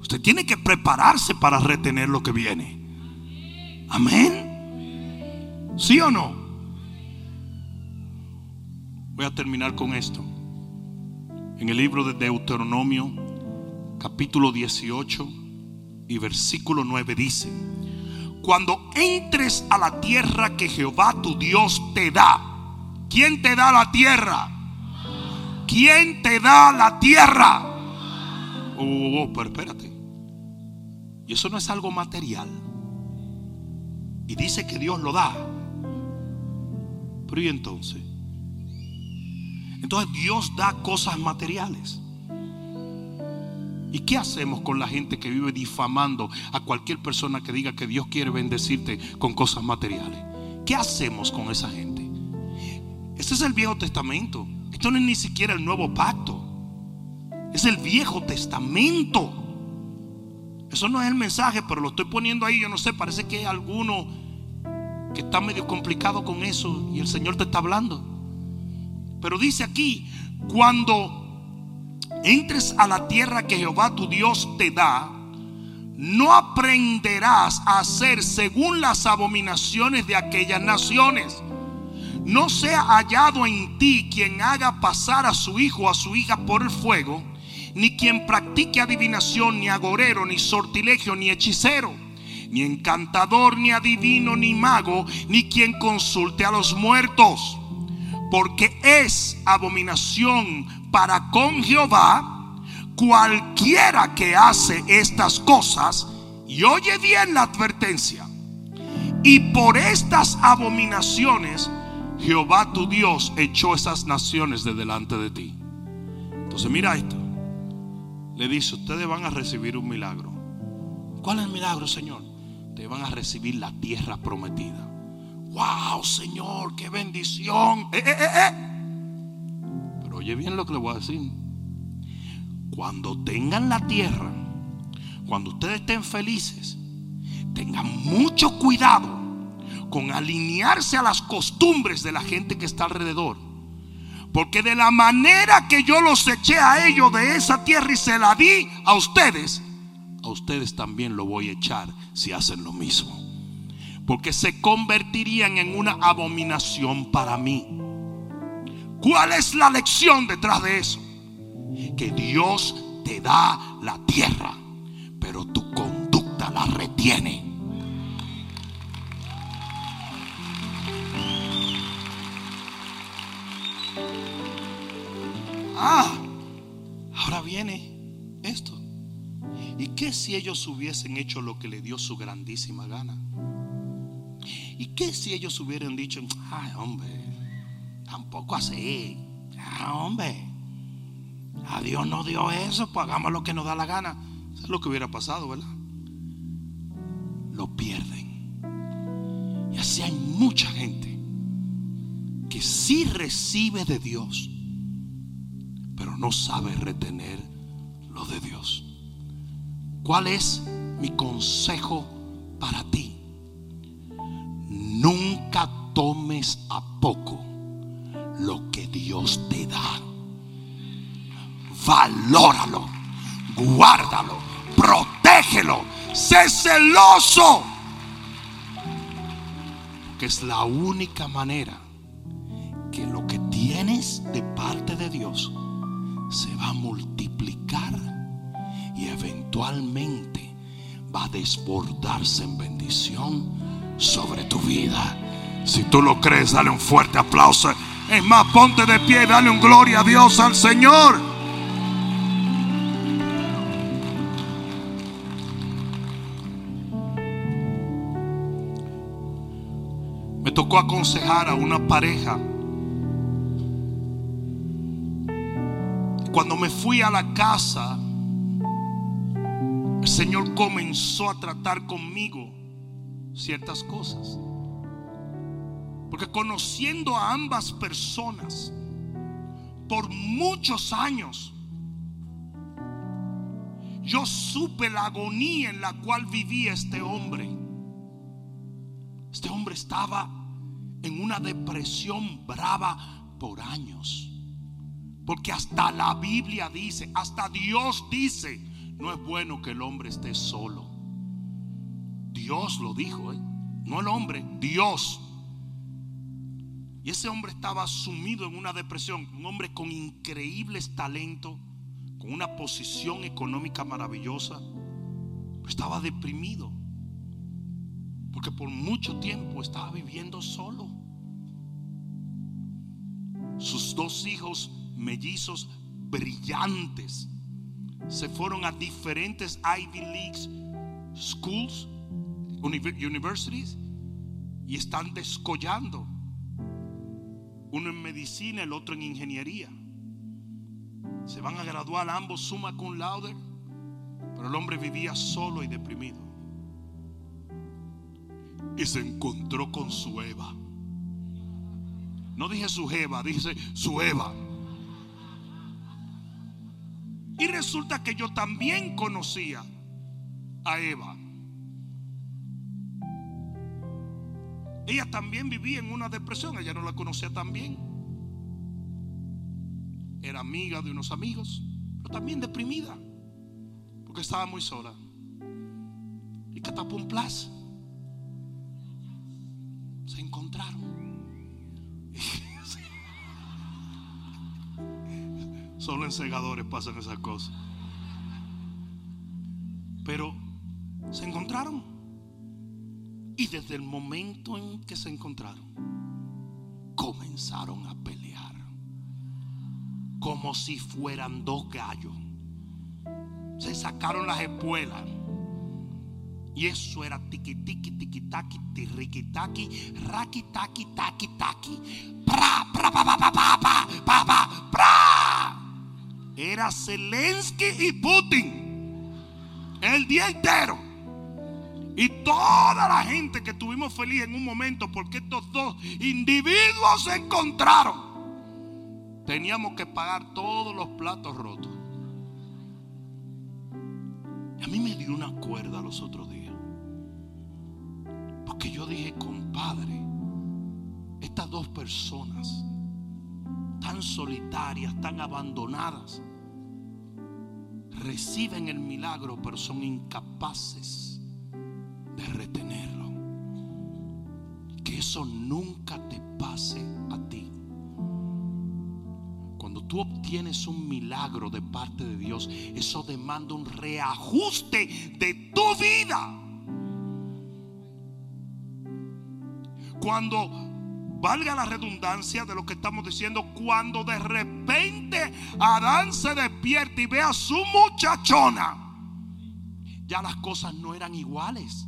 Usted tiene que prepararse para retener lo que viene. Amén. ¿Sí o no? Voy a terminar con esto. En el libro de Deuteronomio, capítulo 18 y versículo 9 dice, cuando entres a la tierra que Jehová tu Dios te da, ¿quién te da la tierra? ¿Quién te da la tierra? Oh, oh, oh pero espérate. Y eso no es algo material. Y dice que Dios lo da. Pero ¿y entonces? Entonces Dios da cosas materiales. ¿Y qué hacemos con la gente que vive difamando a cualquier persona que diga que Dios quiere bendecirte con cosas materiales? ¿Qué hacemos con esa gente? Este es el Viejo Testamento. Esto no es ni siquiera el Nuevo Pacto. Es el Viejo Testamento. Eso no es el mensaje, pero lo estoy poniendo ahí. Yo no sé, parece que hay alguno que está medio complicado con eso y el Señor te está hablando. Pero dice aquí, cuando entres a la tierra que Jehová tu Dios te da, no aprenderás a hacer según las abominaciones de aquellas naciones. No sea hallado en ti quien haga pasar a su hijo o a su hija por el fuego, ni quien practique adivinación, ni agorero, ni sortilegio, ni hechicero, ni encantador, ni adivino, ni mago, ni quien consulte a los muertos. Porque es abominación para con Jehová cualquiera que hace estas cosas, y oye bien la advertencia, y por estas abominaciones Jehová tu Dios echó esas naciones de delante de ti. Entonces mira esto, le dice, ustedes van a recibir un milagro. ¿Cuál es el milagro, Señor? Te van a recibir la tierra prometida. Wow, Señor, qué bendición. Eh, eh, eh, oye bien lo que le voy a decir. Cuando tengan la tierra, cuando ustedes estén felices, tengan mucho cuidado con alinearse a las costumbres de la gente que está alrededor. Porque de la manera que yo los eché a ellos de esa tierra y se la di a ustedes, a ustedes también lo voy a echar si hacen lo mismo. Porque se convertirían en una abominación para mí. ¿Cuál es la lección detrás de eso? Que Dios te da la tierra, pero tu conducta la retiene. Ah, ahora viene esto. ¿Y qué si ellos hubiesen hecho lo que le dio su grandísima gana? ¿Y qué si ellos hubieran dicho, ay hombre, Tampoco así. Ah, hombre. A Dios no dio eso, pues hagamos lo que nos da la gana. Eso es lo que hubiera pasado, ¿verdad? Lo pierden. Y así hay mucha gente que sí recibe de Dios, pero no sabe retener lo de Dios. ¿Cuál es mi consejo para ti? Nunca tomes a poco lo que Dios te da. Valóralo, guárdalo, protégelo, sé celoso. Que es la única manera que lo que tienes de parte de Dios se va a multiplicar y eventualmente va a desbordarse en bendición sobre tu vida. Si tú lo crees, dale un fuerte aplauso. Es más, ponte de pie dale un gloria a Dios al Señor. Me tocó aconsejar a una pareja. Cuando me fui a la casa, el Señor comenzó a tratar conmigo ciertas cosas. Porque conociendo a ambas personas por muchos años, yo supe la agonía en la cual vivía este hombre. Este hombre estaba en una depresión brava por años. Porque hasta la Biblia dice, hasta Dios dice, no es bueno que el hombre esté solo. Dios lo dijo, ¿eh? no el hombre, Dios. Y ese hombre estaba sumido en una depresión, un hombre con increíbles talentos, con una posición económica maravillosa, estaba deprimido, porque por mucho tiempo estaba viviendo solo. Sus dos hijos mellizos brillantes se fueron a diferentes Ivy League schools, universities, y están descollando. Uno en medicina, el otro en ingeniería. Se van a graduar ambos summa cum laude, pero el hombre vivía solo y deprimido. Y se encontró con su Eva. No dije su Eva, dice su Eva. Y resulta que yo también conocía a Eva. Ella también vivía en una depresión, ella no la conocía tan bien. Era amiga de unos amigos, pero también deprimida, porque estaba muy sola. Y que. Se encontraron. [laughs] Solo en segadores pasan esas cosas. Pero se encontraron. Y desde el momento en que se encontraron, comenzaron a pelear. Como si fueran dos gallos. Se sacaron las espuelas. Y eso era tiki tiki tiki taki tiriki taki raki taki taki taki pra pra pa pa pa pa pa pa pra era Zelensky y Putin el día entero. Y toda la gente que estuvimos feliz en un momento porque estos dos individuos se encontraron. Teníamos que pagar todos los platos rotos. A mí me dio una cuerda los otros días. Porque yo dije, compadre, estas dos personas tan solitarias, tan abandonadas, reciben el milagro, pero son incapaces retenerlo. Que eso nunca te pase a ti. Cuando tú obtienes un milagro de parte de Dios, eso demanda un reajuste de tu vida. Cuando valga la redundancia de lo que estamos diciendo, cuando de repente Adán se despierta y ve a su muchachona, ya las cosas no eran iguales.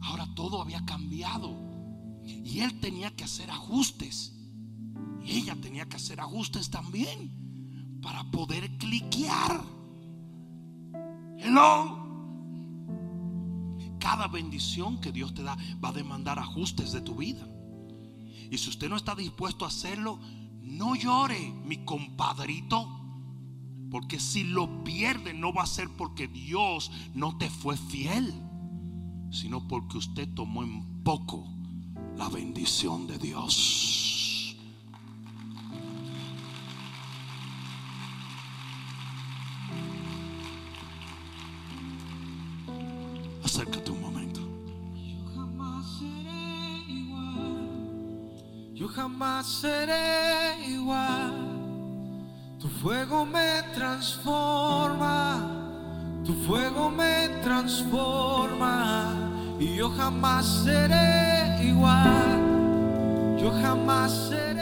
Ahora todo había cambiado. Y él tenía que hacer ajustes. Y ella tenía que hacer ajustes también para poder cliquear. Hello cada bendición que Dios te da va a demandar ajustes de tu vida. Y si usted no está dispuesto a hacerlo, no llore, mi compadrito. Porque si lo pierde no va a ser porque Dios no te fue fiel, sino porque usted tomó en poco la bendición de Dios. Acércate jamás seré igual. Tu fuego me transforma, tu fuego me transforma yo jamás seré igual. Yo jamás seré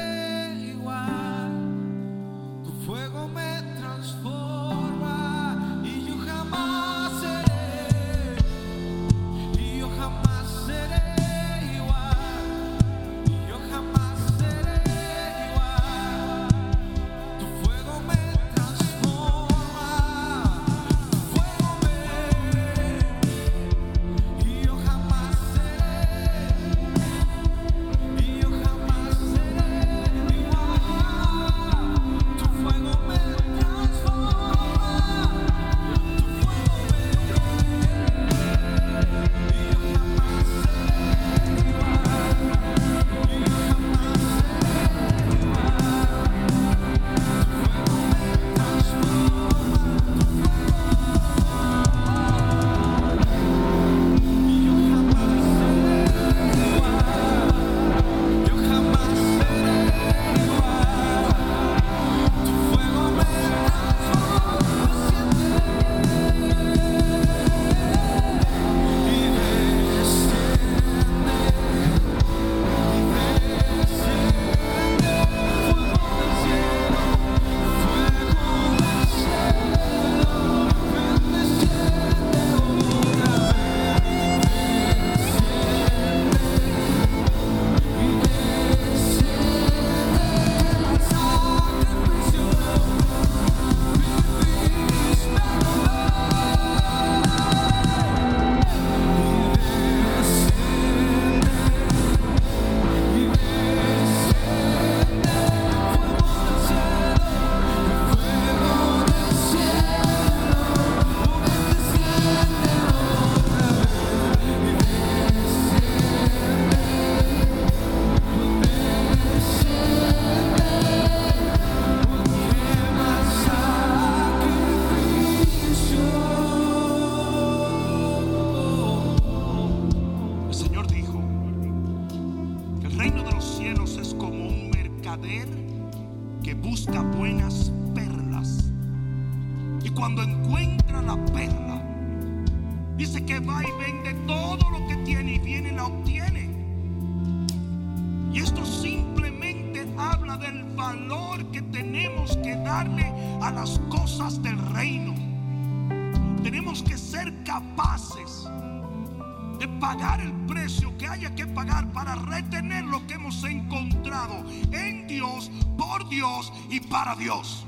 para Dios.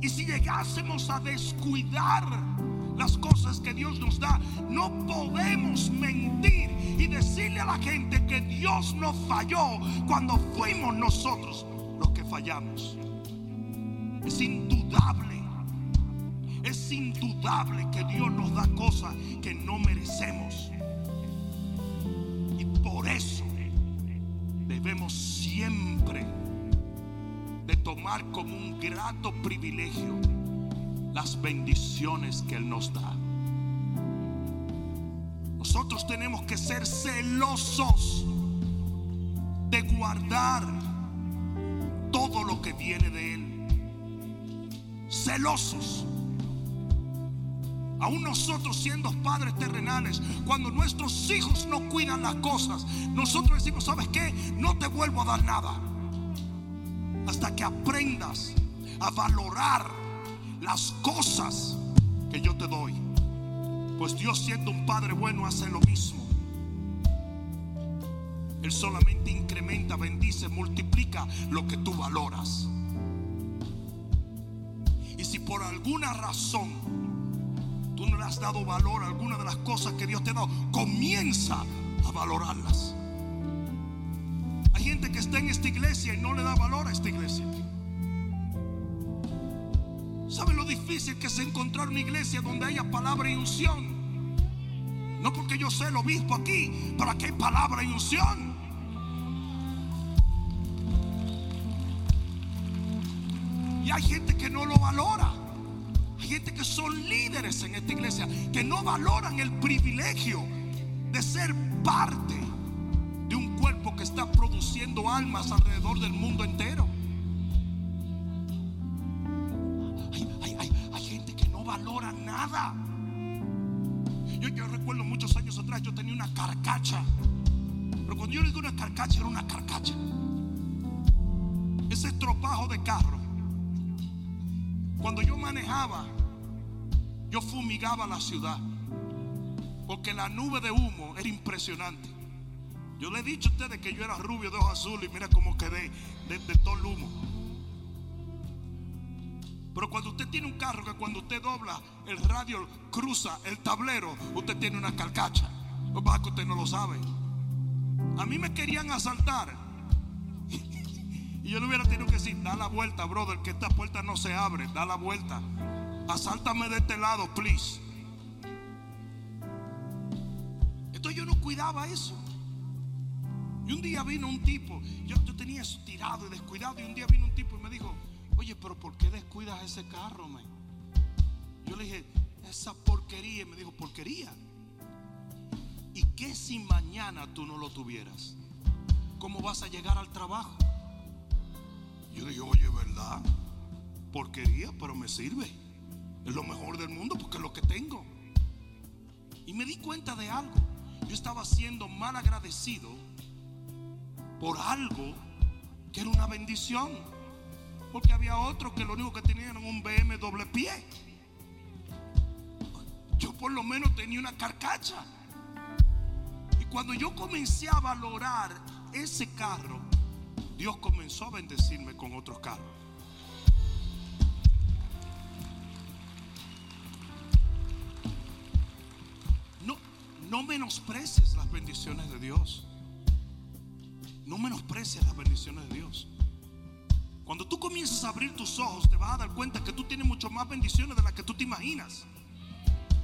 Y si llegásemos a descuidar las cosas que Dios nos da, no podemos mentir y decirle a la gente que Dios nos falló cuando fuimos nosotros los que fallamos. Es indudable es indudable que Dios nos da cosas que no merecemos. Y por eso debemos como un grato privilegio las bendiciones que Él nos da. Nosotros tenemos que ser celosos de guardar todo lo que viene de Él. Celosos. Aún nosotros siendo padres terrenales, cuando nuestros hijos no cuidan las cosas, nosotros decimos, ¿sabes qué? No te vuelvo a dar nada. Hasta que aprendas a valorar las cosas que yo te doy. Pues Dios siendo un Padre bueno hace lo mismo. Él solamente incrementa, bendice, multiplica lo que tú valoras. Y si por alguna razón tú no le has dado valor a alguna de las cosas que Dios te ha dado, comienza a valorarlas. Hay que está en esta iglesia y no le da valor a esta iglesia. ¿Sabe lo difícil que es encontrar una iglesia donde haya palabra y unción? No porque yo sé el obispo aquí, pero aquí hay palabra y unción. Y hay gente que no lo valora gente que son líderes en esta iglesia que no valoran el privilegio de ser parte produciendo almas alrededor del mundo entero. Hay, gente que no valora nada. Yo, yo recuerdo muchos años atrás, yo tenía una carcacha. Pero cuando yo le digo una carcacha, era una carcacha. Ese estropajo de carro. Cuando yo manejaba, yo fumigaba la ciudad. Porque la nube de humo era impresionante. Yo le he dicho a ustedes que yo era rubio de ojos azules y mira cómo quedé de, todo el humo. Pero cuando usted tiene un carro que cuando usted dobla el radio cruza el tablero, usted tiene una carcacha. Lo que que usted no lo sabe. A mí me querían asaltar. [laughs] y yo le hubiera tenido que decir, da la vuelta, brother, que esta puerta no se abre, da la vuelta. Asáltame de este lado, please. Entonces yo no cuidaba eso. Y un día vino un tipo, yo, yo tenía eso tirado y descuidado. Y un día vino un tipo y me dijo, oye, pero ¿por qué descuidas ese carro, man? Yo le dije, esa porquería. Y me dijo, porquería. ¿Y qué si mañana tú no lo tuvieras? ¿Cómo vas a llegar al trabajo? Yo dije, oye, ¿verdad? Porquería, pero me sirve. Es lo mejor del mundo porque es lo que tengo. Y me di cuenta de algo. Yo estaba siendo mal agradecido por algo que era una bendición. Porque había otro que lo único que tenían era un BM doble pie. Yo por lo menos tenía una carcacha. Y cuando yo comencé a valorar ese carro, Dios comenzó a bendecirme con otros carros. No menosprecies las bendiciones de Dios. No menosprecies las bendiciones de Dios. Cuando tú comienzas a abrir tus ojos, te vas a dar cuenta que tú tienes mucho más bendiciones de las que tú te imaginas.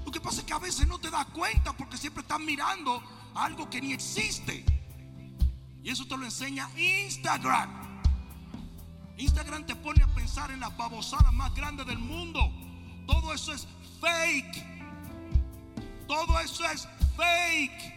Lo que pasa es que a veces no te das cuenta porque siempre estás mirando algo que ni existe. Y eso te lo enseña Instagram. Instagram te pone a pensar en las babosadas más grandes del mundo. Todo eso es fake. Todo eso es fake.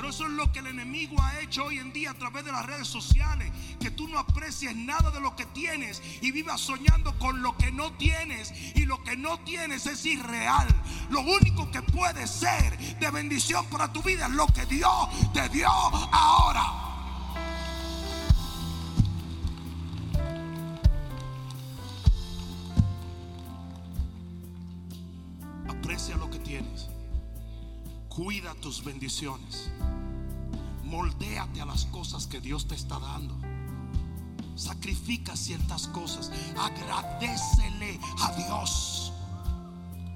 Pero eso es lo que el enemigo ha hecho hoy en día a través de las redes sociales. Que tú no aprecies nada de lo que tienes y vivas soñando con lo que no tienes. Y lo que no tienes es irreal. Lo único que puede ser de bendición para tu vida es lo que Dios te dio ahora. Aprecia lo que tienes. Cuida tus bendiciones. Moldéate a las cosas que Dios te está dando. Sacrifica ciertas cosas. Agradecele a Dios.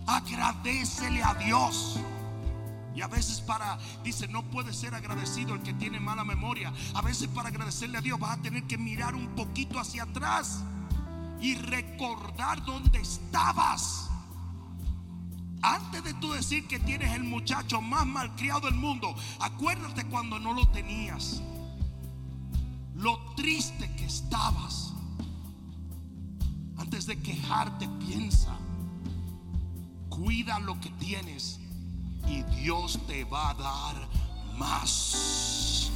Agradecele a Dios. Y a veces para, dice, no puede ser agradecido el que tiene mala memoria. A veces para agradecerle a Dios vas a tener que mirar un poquito hacia atrás y recordar dónde estabas. Antes de tú decir que tienes el muchacho más malcriado del mundo, acuérdate cuando no lo tenías. Lo triste que estabas. Antes de quejarte, piensa. Cuida lo que tienes y Dios te va a dar más.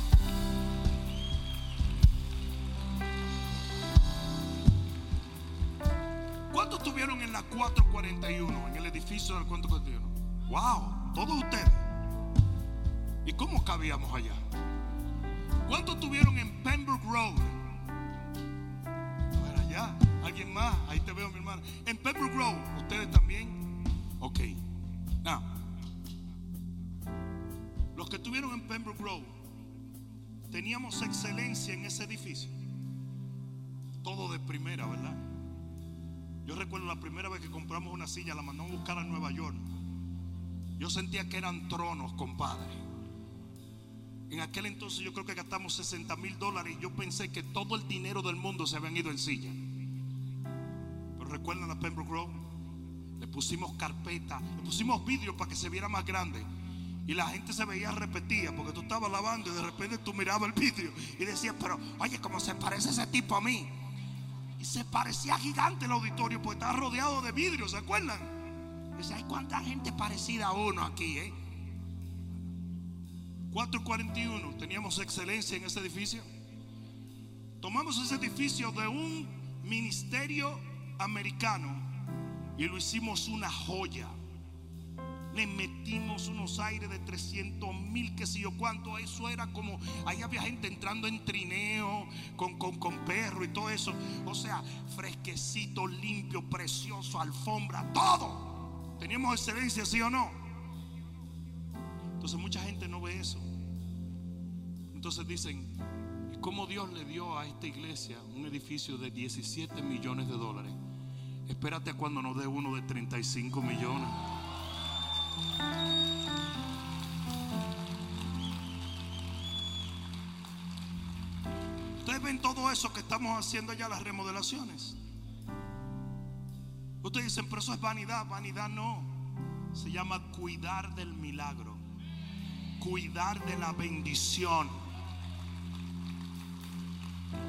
Estuvieron en la 441, en el edificio del 441? ¡Wow! Todos ustedes. ¿Y cómo cabíamos allá? ¿Cuántos estuvieron en Pembroke Road? A ver, allá. ¿Alguien más? Ahí te veo, mi hermano. En Pembroke Road, ¿ustedes también? Ok. Now, los que estuvieron en Pembroke Road, teníamos excelencia en ese edificio. Todo de primera, ¿verdad? Yo recuerdo la primera vez que compramos una silla, la mandamos a buscar a Nueva York. Yo sentía que eran tronos, compadre. En aquel entonces yo creo que gastamos 60 mil dólares y yo pensé que todo el dinero del mundo se habían ido en silla. Pero recuerdan la Pembroke Road, le pusimos carpeta, le pusimos vidrio para que se viera más grande. Y la gente se veía repetida porque tú estabas lavando y de repente tú mirabas el vidrio y decías, pero oye, ¿cómo se parece ese tipo a mí? Y se parecía gigante el auditorio porque estaba rodeado de vidrio, ¿se acuerdan? Dice, hay cuánta gente parecida a uno aquí, ¿eh? 441, teníamos excelencia en ese edificio. Tomamos ese edificio de un ministerio americano y lo hicimos una joya. Le metimos unos aires de 300 mil, que si yo cuánto. Eso era como, ahí había gente entrando en trineo, con, con, con perro y todo eso. O sea, fresquecito, limpio, precioso, alfombra, todo. Teníamos excelencia, sí o no. Entonces mucha gente no ve eso. Entonces dicen, ¿cómo Dios le dio a esta iglesia un edificio de 17 millones de dólares? Espérate a cuando nos dé uno de 35 millones. Ustedes ven todo eso que estamos haciendo ya, las remodelaciones. Ustedes dicen, pero eso es vanidad. Vanidad no. Se llama cuidar del milagro. Cuidar de la bendición.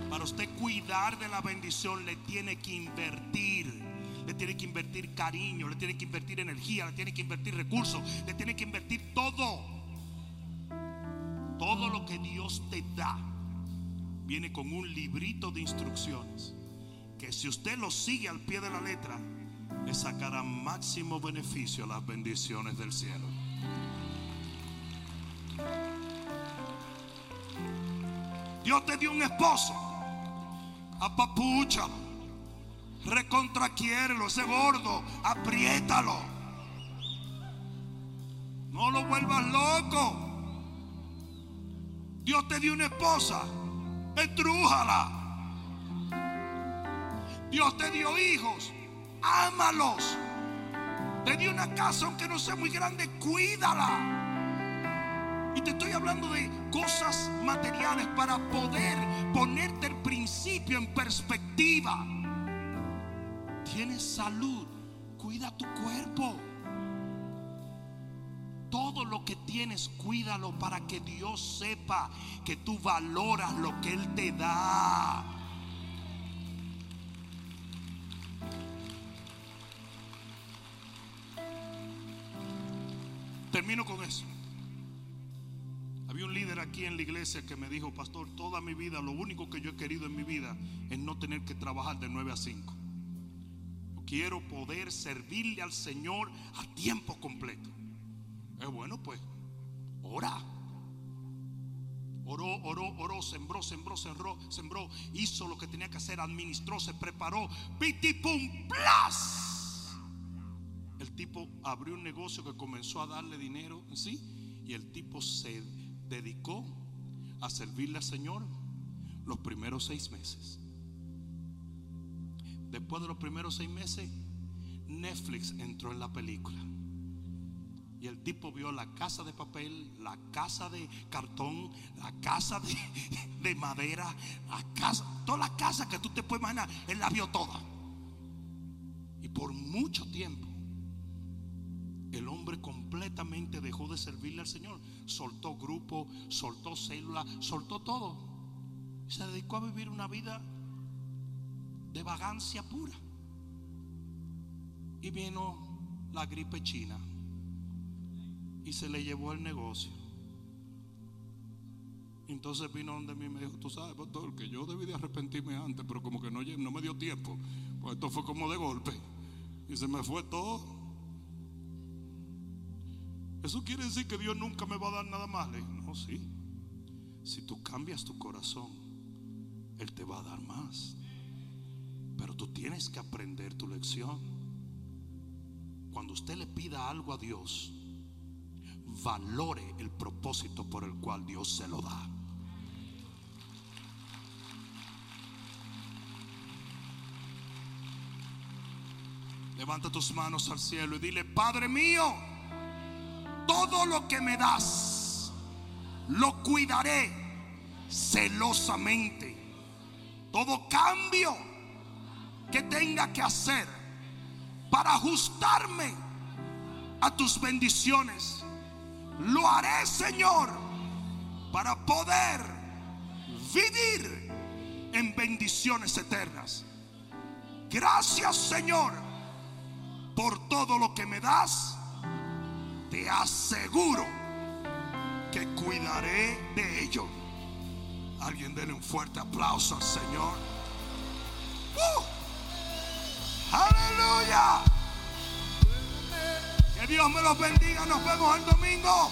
Para usted cuidar de la bendición le tiene que invertir. Le tiene que invertir cariño, le tiene que invertir energía, le tiene que invertir recursos, le tiene que invertir todo. Todo lo que Dios te da viene con un librito de instrucciones que si usted lo sigue al pie de la letra, le sacará máximo beneficio a las bendiciones del cielo. Dios te dio un esposo, apapúchalo, recontraquiérelo, ese gordo, apriétalo. No lo vuelvas loco. Dios te dio una esposa, estrújala. Dios te dio hijos, ámalos. Te dio una casa, aunque no sea muy grande, cuídala. Y te estoy hablando de cosas materiales para poder ponerte el principio en perspectiva. Tienes salud, cuida tu cuerpo. Todo lo que tienes, cuídalo para que Dios sepa que tú valoras lo que Él te da. Termino con eso. Había un líder aquí en la iglesia que me dijo, pastor, toda mi vida, lo único que yo he querido en mi vida es no tener que trabajar de 9 a 5. Quiero poder servirle al Señor a tiempo completo. Es bueno, pues, ora. Oró, oró, oró, sembró, sembró, sembró, sembró, hizo lo que tenía que hacer, administró, se preparó, pitipum, plas. El tipo abrió un negocio que comenzó a darle dinero, ¿sí? Y el tipo se dedicó a servirle al Señor los primeros seis meses. Después de los primeros seis meses, Netflix entró en la película. Y el tipo vio la casa de papel, la casa de cartón, la casa de, [laughs] madera, la casa, toda la casa que tú te puedes imaginar, él la vio toda. Y por mucho tiempo, el hombre completamente dejó de servirle al Señor. Soltó grupo, soltó célula, soltó todo. Se dedicó a vivir una vida de vagancia pura. Y vino la gripe china y se le llevó el negocio. Entonces vino donde mí y me dijo, tú sabes, pastor, que yo debí de arrepentirme antes, pero como que no, me dio tiempo. Pues esto fue como de golpe. Y se me fue todo. Eso quiere decir que Dios nunca me va a dar nada más. Le no, sí. Si tú cambias tu corazón, Él te va a dar más. Pero tú tienes que aprender tu lección. Cuando usted le pida algo a Dios, valore el propósito por el cual Dios se lo da. Levanta tus manos al cielo y dile, Padre mío, todo lo que me das, lo cuidaré celosamente. Todo cambio que tenga que hacer para ajustarme a tus bendiciones lo haré, Señor, para poder vivir en bendiciones eternas. Gracias, Señor, por todo lo que me das. Te aseguro que cuidaré de ello. Alguien denle un fuerte aplauso al Señor. ¡Uh! Aleluya. Que Dios me los bendiga. Nos vemos el domingo.